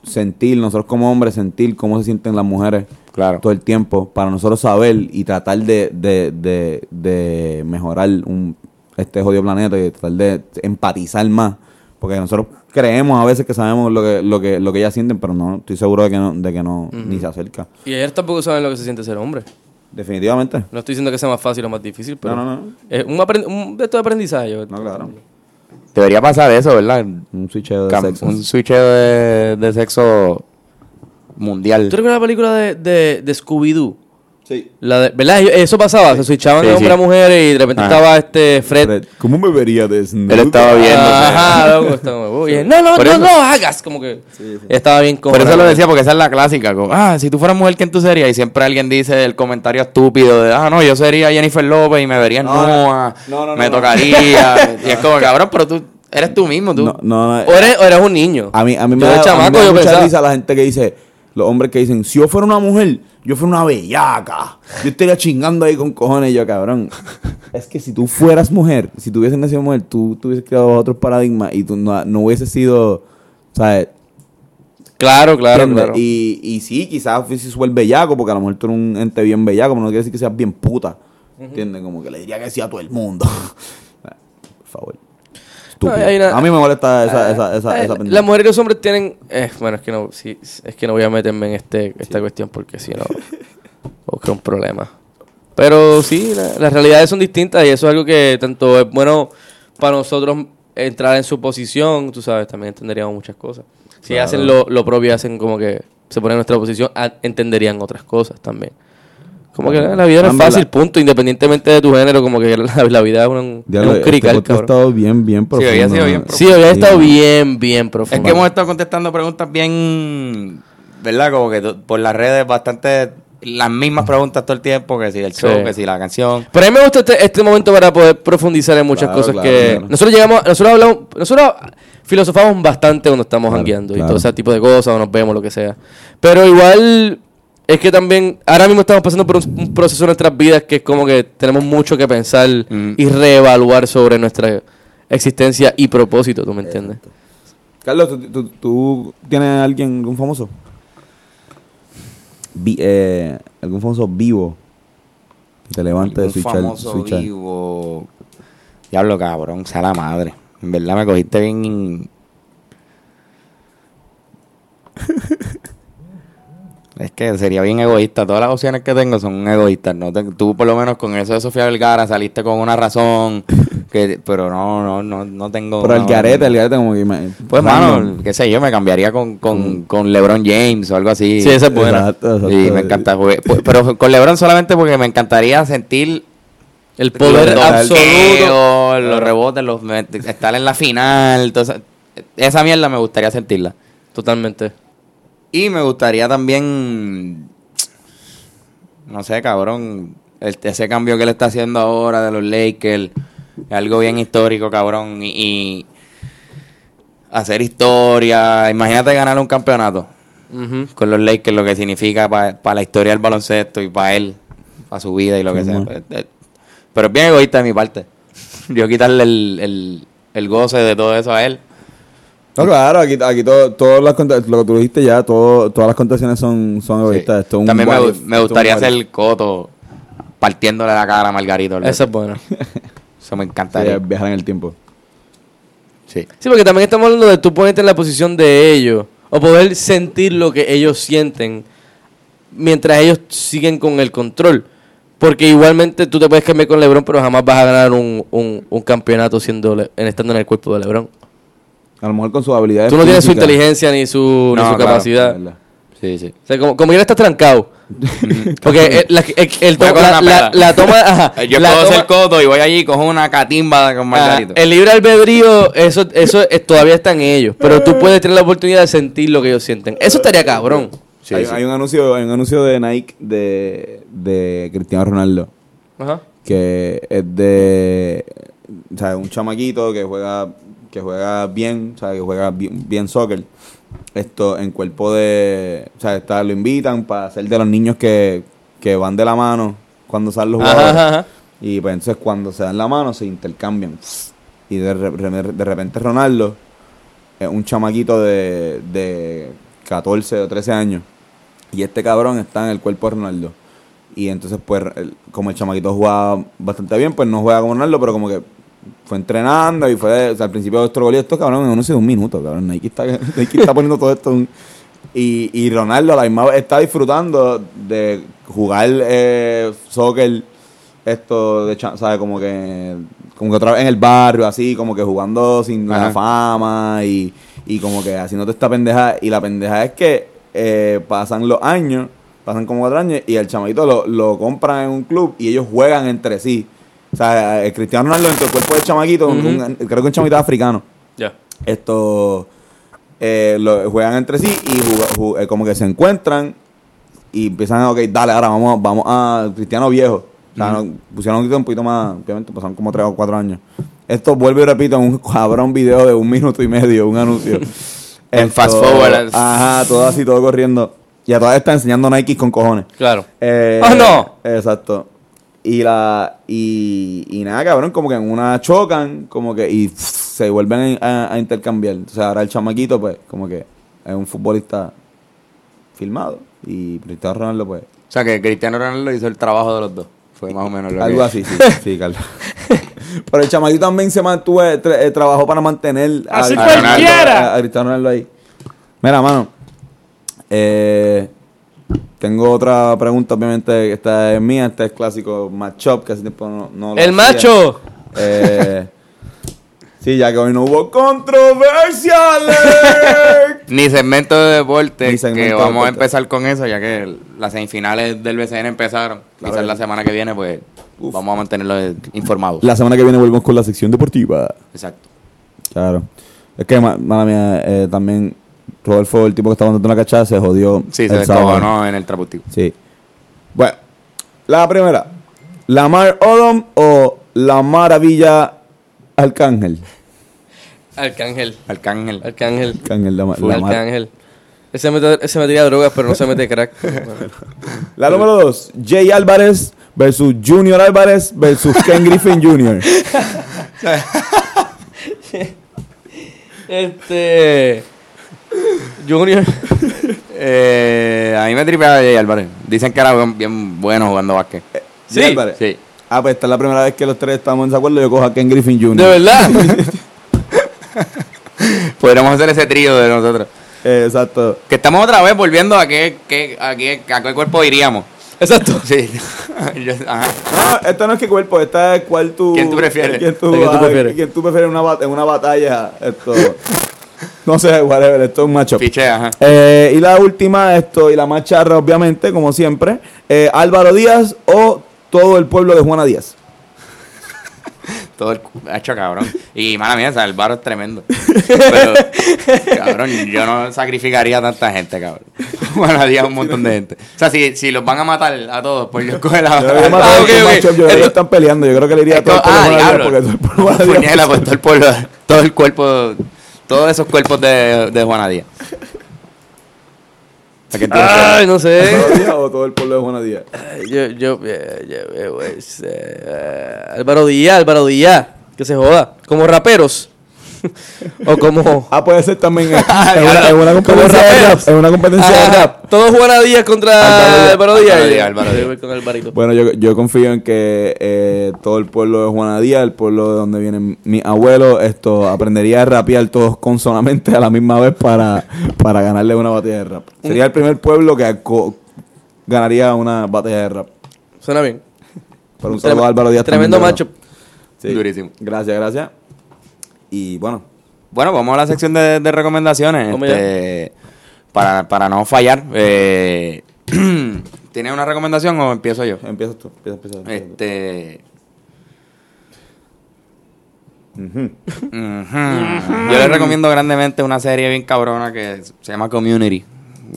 Speaker 1: sentir, nosotros como hombres, sentir cómo se sienten las mujeres
Speaker 2: Claro.
Speaker 1: todo el tiempo, para nosotros saber y tratar de, de, de, de mejorar un, este jodido planeta y tratar de empatizar más. Porque nosotros creemos a veces que sabemos lo que, lo que, lo que ellas sienten, pero no, estoy seguro de que no, de que no, ni se acerca.
Speaker 3: Y ellas tampoco saben lo que se siente ser hombre.
Speaker 1: Definitivamente.
Speaker 3: No estoy diciendo que sea más fácil o más difícil, pero
Speaker 1: No, no, no.
Speaker 3: es un, aprend- un de estos aprendizaje.
Speaker 1: No, claro.
Speaker 2: Debería pasar eso, ¿verdad?
Speaker 1: Un switcheo de
Speaker 2: Cam-
Speaker 1: sexo.
Speaker 2: Un switcheo de, de sexo mundial.
Speaker 3: ¿Tú recuerdas la película de, de, de Scooby-Doo?
Speaker 1: Sí.
Speaker 3: La de, ¿Verdad? Eso pasaba, se switchaban
Speaker 2: Sí,
Speaker 3: de hombre
Speaker 2: sí.
Speaker 3: a mujer y de repente
Speaker 2: Ajá.
Speaker 3: estaba este Fred.
Speaker 1: Fred, ¿Cómo me vería desnudo?
Speaker 2: Él estaba viendo.
Speaker 3: Ajá, loco, estaba. No, no,
Speaker 2: Por
Speaker 3: no,
Speaker 2: eso-
Speaker 3: no hagas. Como que estaba bien como.
Speaker 2: Por eso lo decía, porque esa es la clásica. como, ah, si tú fueras mujer, ¿quién tú serías? Y siempre alguien dice el comentario estúpido de, ah, no, yo sería Jennifer López y me vería en
Speaker 1: No, no.
Speaker 2: Noah,
Speaker 1: No, no,
Speaker 2: me
Speaker 1: no, no.
Speaker 2: tocaría. y es como, cabrón, pero tú eres tú mismo, tú.
Speaker 1: No, no, no.
Speaker 3: O eres, o eres un niño.
Speaker 1: A mí, a mí me
Speaker 3: de
Speaker 1: a mí me da mucha risa la gente que dice, los hombres que dicen, si yo fuera una mujer, yo fuera una bellaca. Yo estaría chingando ahí con cojones y yo, cabrón. es que si tú fueras mujer, si tú hubieses nacido mujer, tú, tú hubieses creado otros paradigmas y tú no, no hubieses sido, ¿sabes?
Speaker 3: Claro, claro,
Speaker 1: ¿Entiendes?
Speaker 3: claro.
Speaker 1: Y, y sí, quizás fuese súper bellaco, porque a lo mejor tú eres un ente bien bellaco, pero no quiere decir que seas bien puta. ¿Entiendes? Como que le diría que sí a todo el mundo. Por favor. Estúpido.
Speaker 3: No, hay una-
Speaker 1: a mí me molesta esa, esa, esa,
Speaker 3: Eh,
Speaker 1: esa pendeja.
Speaker 3: las mujeres y los hombres tienen. eh, bueno, es que no, sí, es que no voy a meterme en este esta cuestión porque si no, busca un problema. Pero sí, la- las realidades son distintas y eso es algo que tanto es bueno para nosotros entrar en su posición, tú sabes, también entenderíamos muchas cosas. Si hacen lo, lo propio hacen como que se ponen en nuestra posición, entenderían otras cosas también. Como que la vida no es
Speaker 1: Anda,
Speaker 3: fácil,
Speaker 1: la-
Speaker 3: punto. Independientemente de tu género, como que la, la vida es un,
Speaker 1: Diablo,
Speaker 3: es un
Speaker 1: este
Speaker 3: crical,
Speaker 1: podcast ha
Speaker 3: cabrón.
Speaker 1: estado bien, bien profundo.
Speaker 2: había sido bien
Speaker 1: ¿no?
Speaker 3: Sí, hoy ha estado
Speaker 1: Sí.
Speaker 3: bien, bien
Speaker 2: Es
Speaker 3: profundo.
Speaker 2: que hemos estado contestando preguntas bien, ¿verdad? Como que por las redes bastante las mismas preguntas todo el tiempo, que si el show,
Speaker 3: Sí.
Speaker 2: que si la canción.
Speaker 3: Pero a mí me gusta este, este momento para poder profundizar en muchas
Speaker 1: Claro,
Speaker 3: cosas
Speaker 1: claro,
Speaker 3: que...
Speaker 1: claro.
Speaker 3: Nosotros llegamos, nosotros hablamos, nosotros filosofamos bastante cuando estamos
Speaker 1: Claro,
Speaker 3: jangueando y todo ese tipo de cosas, o nos vemos, lo que sea. Pero igual es que también, ahora mismo estamos pasando por un, un proceso en nuestras vidas que es como que tenemos mucho que pensar
Speaker 2: Mm.
Speaker 3: y reevaluar sobre nuestra existencia y propósito, ¿tú me entiendes?
Speaker 1: Carlos, ¿tú, tú, tú tienes a alguien, algún famoso? Vi- eh, algún famoso vivo que te levante de
Speaker 2: Un
Speaker 1: switchar.
Speaker 2: famoso
Speaker 1: switchar.
Speaker 2: vivo. Diablo, cabrón, sea la madre. En verdad me cogiste bien. es que sería bien egoísta. Todas las opciones que tengo son egoístas. No tú, por lo menos, con eso de Sofía Vergara saliste con una razón. que Pero no, no, no, no tengo.
Speaker 1: Pero el garete, el garete como que... me-
Speaker 2: Pues, mano, qué sé yo, me cambiaría con, con, con LeBron James o algo así.
Speaker 3: Sí, esa es buena.
Speaker 1: Exacto, exacto.
Speaker 2: Y me encanta. porque- pues, Pero con LeBron solamente porque me encantaría sentir
Speaker 3: El poder
Speaker 2: los
Speaker 3: absoluto.
Speaker 2: los rebotes, los, estar en la final. Entonces, esa mierda me gustaría sentirla.
Speaker 3: Totalmente.
Speaker 2: Y me gustaría también, no sé, cabrón, el- ese cambio que él está haciendo ahora de los Lakers, algo bien histórico, cabrón, y, y hacer historia. Imagínate ganar un campeonato con los Lakers, lo que significa para la historia del baloncesto y para él, para su vida y lo que sea. Pues, eh, Pero es bien egoísta de mi parte. Yo quitarle el, el, el goce de todo eso a él.
Speaker 1: No, claro, aquí, aquí todo, todas las lo que tú dijiste ya, todo, todas las contaciones son, son egoístas.
Speaker 2: Sí.
Speaker 1: Esto es un
Speaker 2: También me,
Speaker 1: if,
Speaker 2: me gustaría hacer el coto partiéndole la cara a Margarito.
Speaker 3: Esa es buena.
Speaker 2: Eso me
Speaker 1: Sí,
Speaker 2: encantaría.
Speaker 1: viajar en el tiempo.
Speaker 2: Sí.
Speaker 3: Sí, porque también estamos hablando de tú ponerte en la posición de ellos o poder sentir lo que ellos sienten mientras ellos siguen con el control. Porque igualmente tú te puedes cambiar con LeBron, pero jamás vas a ganar un, un, un campeonato siendo en estando en el cuerpo de LeBron.
Speaker 1: A lo mejor con sus habilidades
Speaker 3: Tú no tienes su inteligencia ni su, ni su
Speaker 2: claro,
Speaker 3: capacidad.
Speaker 2: Sí, sí.
Speaker 3: O sea, como, como ya estás trancado. Porque el, la, el- to- la, toma. ajá,
Speaker 2: Eh, Yo
Speaker 3: la
Speaker 2: puedo
Speaker 3: toma-
Speaker 2: ser coto y voy allí y cojo una catimba con
Speaker 3: Ah,
Speaker 2: Margarito.
Speaker 3: el libre albedrío, eso, eso es- todavía está en ellos. Pero tú puedes tener la oportunidad de sentir lo que ellos sienten. Eso estaría cabrón.
Speaker 2: Sí,
Speaker 1: hay,
Speaker 2: sí.
Speaker 1: hay un anuncio, hay un anuncio de Nike de, de Cristiano Ronaldo
Speaker 3: Ajá.
Speaker 1: que es de o sea, un chamaquito que juega que juega bien, o sea, que juega bien, bien soccer. Esto en cuerpo de, o sea, está, lo invitan para ser de los niños que, que van de la mano cuando salen los jugadores.
Speaker 3: ajá, ajá.
Speaker 1: Y pues entonces cuando se dan la mano se intercambian. Y de, de repente Ronaldo es un chamaquito de, de 14 o 13 años. Y este cabrón está en el cuerpo de Ronaldo. Y entonces pues el- como el chamaquito jugaba bastante bien, pues no juega como Ronaldo, pero como que fue entrenando y fue, o sea, al principio de otro gol y esto cabrón en de un minuto, cabrón. Nike está, Nike está poniendo todo esto en- y, y Ronaldo a la misma vez está disfrutando de jugar eh, soccer esto de ¿sabes? como que como que otra vez en el barrio así como que jugando sin la fama y, y como que haciéndote esta pendeja y la pendeja es que eh, pasan los años pasan como cuatro años y el chamadito lo, lo compran en un club y ellos juegan entre sí o sea el Cristiano Ronaldo dentro del cuerpo del chamaquito un- un- creo que un chamaquito africano
Speaker 3: Ya.
Speaker 1: esto eh, lo, juegan entre sí y juga- eh, como que se encuentran y empiezan a, ok, dale, ahora vamos, vamos a Cristiano Viejo. O sea, no- pusieron un poquito más, obviamente pasaron como tres o cuatro años. Esto vuelvo y repito, un cabrón video de un minuto y medio, un anuncio.
Speaker 2: En fast forward.
Speaker 1: Ajá, todo así, todo corriendo. Y a todas está enseñando Nike con cojones.
Speaker 3: Claro.
Speaker 1: Eh,
Speaker 3: ¡Oh, no!
Speaker 1: Exacto. Y la y, y nada, cabrón, como que en una chocan, como que y pff, se vuelven a, a intercambiar. Entonces ahora el chamaquito, pues, como que es un futbolista filmado. Y Cristiano Ronaldo, pues,
Speaker 2: O sea, que Cristiano Ronaldo hizo el trabajo de los dos. Fue más o menos lo
Speaker 1: algo
Speaker 2: que...
Speaker 1: así, sí, sí, Carlos. Pero el chamaquito también se mantuvo, eh, tra- eh, trabajó para mantener a,
Speaker 4: Así
Speaker 1: a Ronaldo-
Speaker 4: cualquiera.
Speaker 1: a- a Cristiano Ronaldo ahí. Mira, mano, eh, tengo otra pregunta, obviamente, esta es mía, este es clásico matchup, que hace tiempo no, no lo
Speaker 3: ¡El
Speaker 1: hacía.
Speaker 3: macho!
Speaker 1: Eh, Sí, ya que hoy no hubo controversiales.
Speaker 2: Ni segmento de deporte,
Speaker 1: Ni segmento
Speaker 2: que
Speaker 1: de
Speaker 2: vamos a
Speaker 1: deporte.
Speaker 2: empezar con eso, ya que las semifinales del BCN empezaron.
Speaker 1: Claro.
Speaker 2: Quizás la semana que viene, pues, vamos a mantenerlos informados.
Speaker 1: la semana que viene volvemos con la sección deportiva.
Speaker 2: Exacto.
Speaker 1: Claro. Es que, ma- mala mía, eh, también Rodolfo, el tipo que estaba dando una cachada, se jodió.
Speaker 2: Sí,
Speaker 1: el
Speaker 2: se descojonó en el trapustivo.
Speaker 1: Sí. Bueno, la primera. ¿Lamar Odom o la maravilla Arcángel?
Speaker 3: Arcángel.
Speaker 2: Arcángel.
Speaker 3: Arcángel.
Speaker 1: Arcángel, la,
Speaker 3: Arcángel. Ese mete, ese metía drogas, pero no se mete crack.
Speaker 1: La número dos. Jay Álvarez versus Junior Álvarez versus Ken Griffin Jr.
Speaker 3: este. Junior.
Speaker 2: Eh, a mí me tripeaba Jay Álvarez. Dicen que era bien, bien bueno jugando básquet.
Speaker 1: Jay Álvarez.
Speaker 2: Sí.
Speaker 1: Ah, pues esta es la primera vez que los tres estamos en desacuerdo. Yo cojo a Ken Griffin Jr.
Speaker 3: De verdad.
Speaker 2: Podríamos hacer ese trío de nosotros.
Speaker 1: Eh, exacto.
Speaker 2: Que estamos otra vez volviendo a qué, qué, a qué, a qué cuerpo iríamos.
Speaker 3: Exacto.
Speaker 2: Sí. Yo- ajá.
Speaker 1: No, esta no es que cuerpo, esta es cuál tú...
Speaker 2: ¿Quién tú prefieres?
Speaker 1: ¿Quién tú,
Speaker 3: ¿Quién tú
Speaker 1: ah,
Speaker 3: prefieres?
Speaker 1: quién tú prefieres en una, bat- en una batalla? Esto... no sé, whatever, esto es un macho.
Speaker 2: Piche, ajá.
Speaker 1: Eh, y la última, esto, y la más charra, obviamente, como siempre, eh, Álvaro Díaz o todo el pueblo de Juana Díaz.
Speaker 2: Todo el ha hecho cabrón. Y mala mía, o sea, el bar es tremendo. Pero, cabrón, yo no sacrificaría a tanta gente, cabrón. Bueno, había un montón de gente. O sea, si, si los van a matar a todos, pues yo escoge la.
Speaker 1: Yo creo
Speaker 2: Ah,
Speaker 1: yo están peleando. Yo creo que le iría a todo el pueblo
Speaker 2: ah,
Speaker 1: de Juana Díaz
Speaker 2: diablo.
Speaker 1: porque todo el pueblo de Juana Díaz-
Speaker 2: Puñela, pues todo el pueblo, todo el cuerpo, todos esos cuerpos de, de Juana Díaz. ¿A quién tú
Speaker 3: Ay, no sé.
Speaker 1: ¿Álvaro Díaz o todo el pueblo de Juana Díaz?
Speaker 3: Yo, yo, eh, yo, eh, pues, eh, Álvaro Díaz, Álvaro Díaz. Que se joda. Como raperos. o como.
Speaker 1: Ah, puede ser también en, en
Speaker 2: Ah,
Speaker 1: una, en una competencia de rap.
Speaker 3: raperos.
Speaker 1: En una competencia de
Speaker 3: Ajá,
Speaker 1: rap.
Speaker 3: Todos Juana Díaz contra
Speaker 1: Álvaro Díaz. Bueno, yo, yo confío en que eh, todo el pueblo de Juana Díaz, el pueblo de donde vienen mis abuelos, esto aprendería a rapear todos consonamente a la misma vez para, para ganarle una batalla de rap. Sería el primer pueblo que ganaría una batalla de rap.
Speaker 3: Suena bien.
Speaker 1: Pero un saludo a Álvaro Díaz.
Speaker 3: Tremendo
Speaker 1: también,
Speaker 3: macho.
Speaker 1: Sí.
Speaker 2: Durísimo.
Speaker 1: Gracias, gracias. Y bueno,
Speaker 2: Bueno, vamos a la sección de, de recomendaciones. Este, para, para no fallar. Eh, ¿Tienes una recomendación o empiezo yo?
Speaker 1: empiezas tú. Empieza, empieza, empieza tú.
Speaker 2: Este.
Speaker 1: Ujú.
Speaker 2: Ujú. Yo les recomiendo grandemente una serie bien cabrona que se llama Community.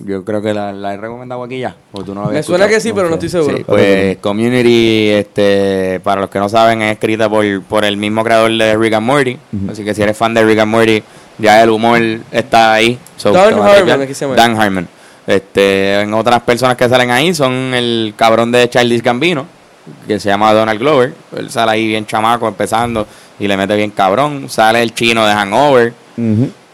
Speaker 2: Yo creo que la, la he recomendado aquí ya. o tú no la habías
Speaker 3: Me suena que sí, pero no estoy seguro.
Speaker 2: Sí, pues Community, este, para los que no saben, es escrita por, por el mismo creador de Rick and Morty. Así que si eres fan de Rick and Morty, ya el humor está ahí. So,
Speaker 3: Dan Harmon,
Speaker 2: tripear.
Speaker 3: ¿es que se llama?
Speaker 2: Dan Harmon. Este, en otras personas que salen ahí son el cabrón de Childish Gambino, que se llama Donald Glover. Él sale ahí bien chamaco, empezando, y le mete bien cabrón. Sale el chino de Hangover.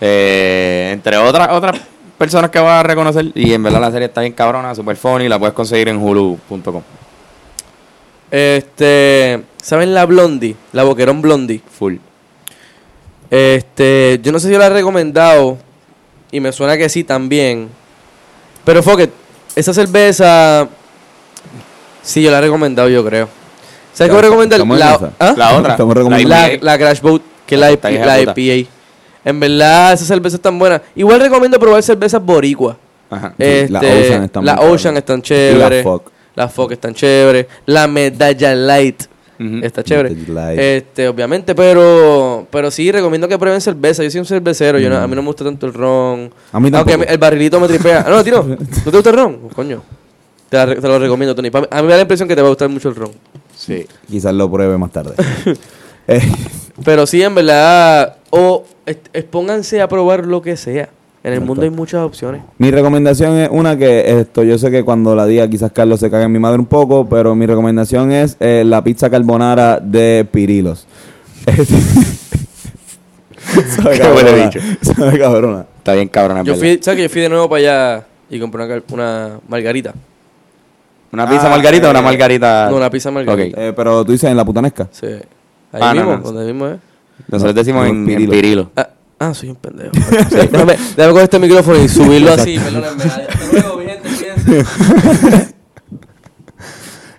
Speaker 2: Eh, entre otras otras personas que vas a reconocer. Y en verdad la serie está bien cabrona, super funny. La puedes conseguir en hulu.com.
Speaker 3: Este. ¿Saben la Blondie? La Boquerón Blondie.
Speaker 2: Full.
Speaker 3: Este. Yo no sé si yo la he recomendado. Y me suena que sí también. Pero fuck Esa cerveza. Sí, yo la he recomendado, yo creo. ¿Sabes qué voy a recomendar? La. ¿Ah?
Speaker 2: La otra.
Speaker 3: La, la Crash Boat, que es la. IPA. En verdad, esa cerveza es tan buena. Igual recomiendo probar cervezas boricua.
Speaker 2: Ajá.
Speaker 1: La
Speaker 3: Este,
Speaker 1: Ocean están
Speaker 3: la. Ocean están
Speaker 1: Y
Speaker 3: chéveres.
Speaker 1: la Foc.
Speaker 3: La Foc están chéveres. La Medalla Light está chévere.
Speaker 1: Light.
Speaker 3: Este, obviamente, pero pero sí recomiendo que prueben cerveza. Yo soy un cervecero, yo no- a mí no me gusta tanto el ron.
Speaker 1: A mí
Speaker 3: Aunque
Speaker 1: tampoco.
Speaker 3: el barrilito me tripea. Ah, No, tío, ¿no te gusta el ron? Coño. Te, la te lo recomiendo, Tony. A mí me da la impresión que te va a gustar mucho el ron.
Speaker 2: Sí.
Speaker 1: Quizás lo pruebe más tarde. Eh,
Speaker 3: Pero sí, en verdad, o expónganse a probar lo que sea. En el
Speaker 1: Exacto.
Speaker 3: mundo hay muchas opciones.
Speaker 1: Mi recomendación es una que esto, yo sé que cuando la diga quizás Carlos se caga en mi madre un poco, pero mi recomendación es eh, la pizza carbonara de Pirilos. Sabe cabrona, cabrona.
Speaker 2: Está bien cabrona.
Speaker 3: Yo fui, ¿sabes que yo fui de nuevo para allá y compré una, una margarita?
Speaker 2: ¿Una pizza
Speaker 1: Ah,
Speaker 2: margarita o una
Speaker 1: eh,
Speaker 2: margarita?
Speaker 3: No, una pizza margarita.
Speaker 1: Eh, pero tú dices en la putanesca.
Speaker 3: Sí. Ahí
Speaker 2: Ah,
Speaker 3: mismo,
Speaker 2: no.
Speaker 3: donde mismo es.
Speaker 2: Nosotros decimos en, en
Speaker 1: Pirilo.
Speaker 2: Pirilo.
Speaker 3: Ah, ah, soy un pendejo. Sí, déjame, déjame coger este micrófono y subirlo así. Perdónenme. Hasta luego, mi gente, cuídense.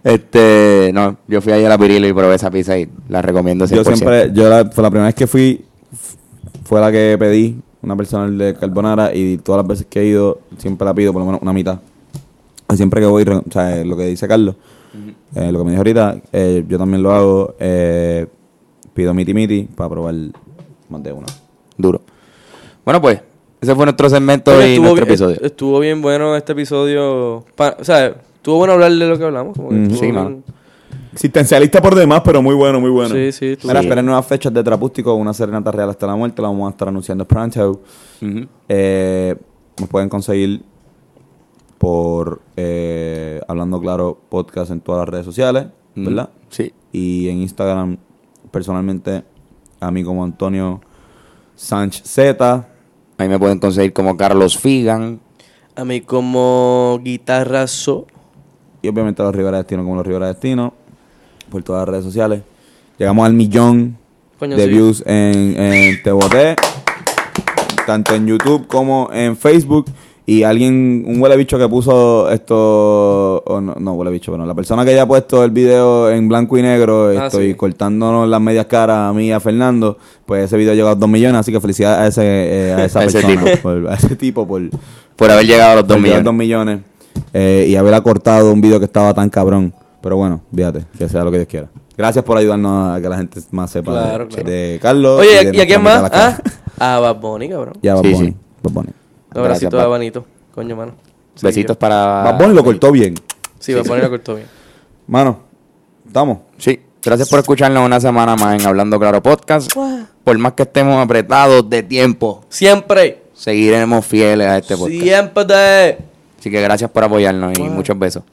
Speaker 2: Este, no, yo fui ahí a la Pirilo y probé esa pizza y la recomiendo 100%.
Speaker 1: Yo siempre, yo la, fue la primera vez que fui, fue la que pedí, una personal de carbonara, y todas las veces que he ido, siempre la pido por lo menos una mitad. Y siempre que voy, o sea, eh, lo que dice Carlos, eh, lo que me dijo ahorita, eh, yo también lo hago, eh, pido miti miti para probar más de una.
Speaker 2: Duro. Bueno, pues, ese fue nuestro segmento
Speaker 3: Oye,
Speaker 2: y nuestro
Speaker 3: bien,
Speaker 2: episodio.
Speaker 3: est- estuvo bien bueno este episodio. Pa- o sea, estuvo bueno hablar de lo que hablamos. como que
Speaker 1: Mm,
Speaker 2: sí,
Speaker 3: bien-.
Speaker 1: Existencialista por demás, pero muy bueno, muy bueno.
Speaker 3: Sí, sí, estuvo
Speaker 1: Mira, esperen nuevas fechas de Trapústico, una serenata real hasta la muerte, la vamos a estar anunciando pronto.
Speaker 2: Ujú.
Speaker 1: Eh, nos pueden conseguir por eh, Hablando Claro Podcast en todas las redes sociales,
Speaker 2: Mm,
Speaker 1: ¿verdad?
Speaker 2: Sí.
Speaker 1: Y en Instagram, personalmente, a mí como Antonio Sánchez Z.
Speaker 2: Ahí me pueden conseguir como Carlos Figan.
Speaker 3: A mí como guitarrazo.
Speaker 1: Y obviamente a los Rivera Destino como los Rivera Destino. Por todas las redes sociales. Llegamos al millón
Speaker 3: Coño,
Speaker 1: de
Speaker 3: sí.
Speaker 1: views en, en Te Boté, Tanto en YouTube como en Facebook. Y alguien, un huele bicho que puso esto. o no, no huele bicho, pero la persona que haya puesto el video en blanco y negro,
Speaker 3: Ah,
Speaker 1: estoy
Speaker 3: sí.
Speaker 1: cortándonos las medias caras a mí y a Fernando. Pues ese video llegó a 2 millones. Así que felicidades a, ese, eh, a esa
Speaker 2: A ese
Speaker 1: persona.
Speaker 2: tipo.
Speaker 1: por- a ese tipo por,
Speaker 2: Por haber llegado a los
Speaker 1: por
Speaker 2: 2
Speaker 1: llegar a
Speaker 2: millones.
Speaker 1: dos millones, eh, y haber acortado un video que estaba tan cabrón. Pero bueno, fíjate, que sea lo que Dios quiera. Gracias por ayudarnos a que la gente más sepa de-
Speaker 3: Claro,
Speaker 1: de. Carlos.
Speaker 3: Oye,
Speaker 1: de
Speaker 3: ¿y a
Speaker 1: nuestra
Speaker 3: quién más?
Speaker 1: de
Speaker 3: ¿Ah? A Bad Bunny, cabrón.
Speaker 1: Bad
Speaker 2: Sí,
Speaker 1: Bunny,
Speaker 2: sí.
Speaker 1: Bad Bunny.
Speaker 3: Un abracito
Speaker 2: Gracias,
Speaker 3: a
Speaker 2: Bad-
Speaker 3: Banito. Coño, mano. Sí,
Speaker 2: Besitos
Speaker 3: yo-
Speaker 2: para...
Speaker 1: Bad Bunny lo cortó bien.
Speaker 3: Sí, Bad Bunny lo cortó bien.
Speaker 1: Mano, estamos.
Speaker 2: Sí. Gracias por escucharnos una semana más en Hablando Claro Podcast. Por más que estemos apretados de tiempo,
Speaker 3: Siempre.
Speaker 2: seguiremos fieles a este podcast.
Speaker 3: Siempre.
Speaker 2: Así que gracias por apoyarnos y muchos besos.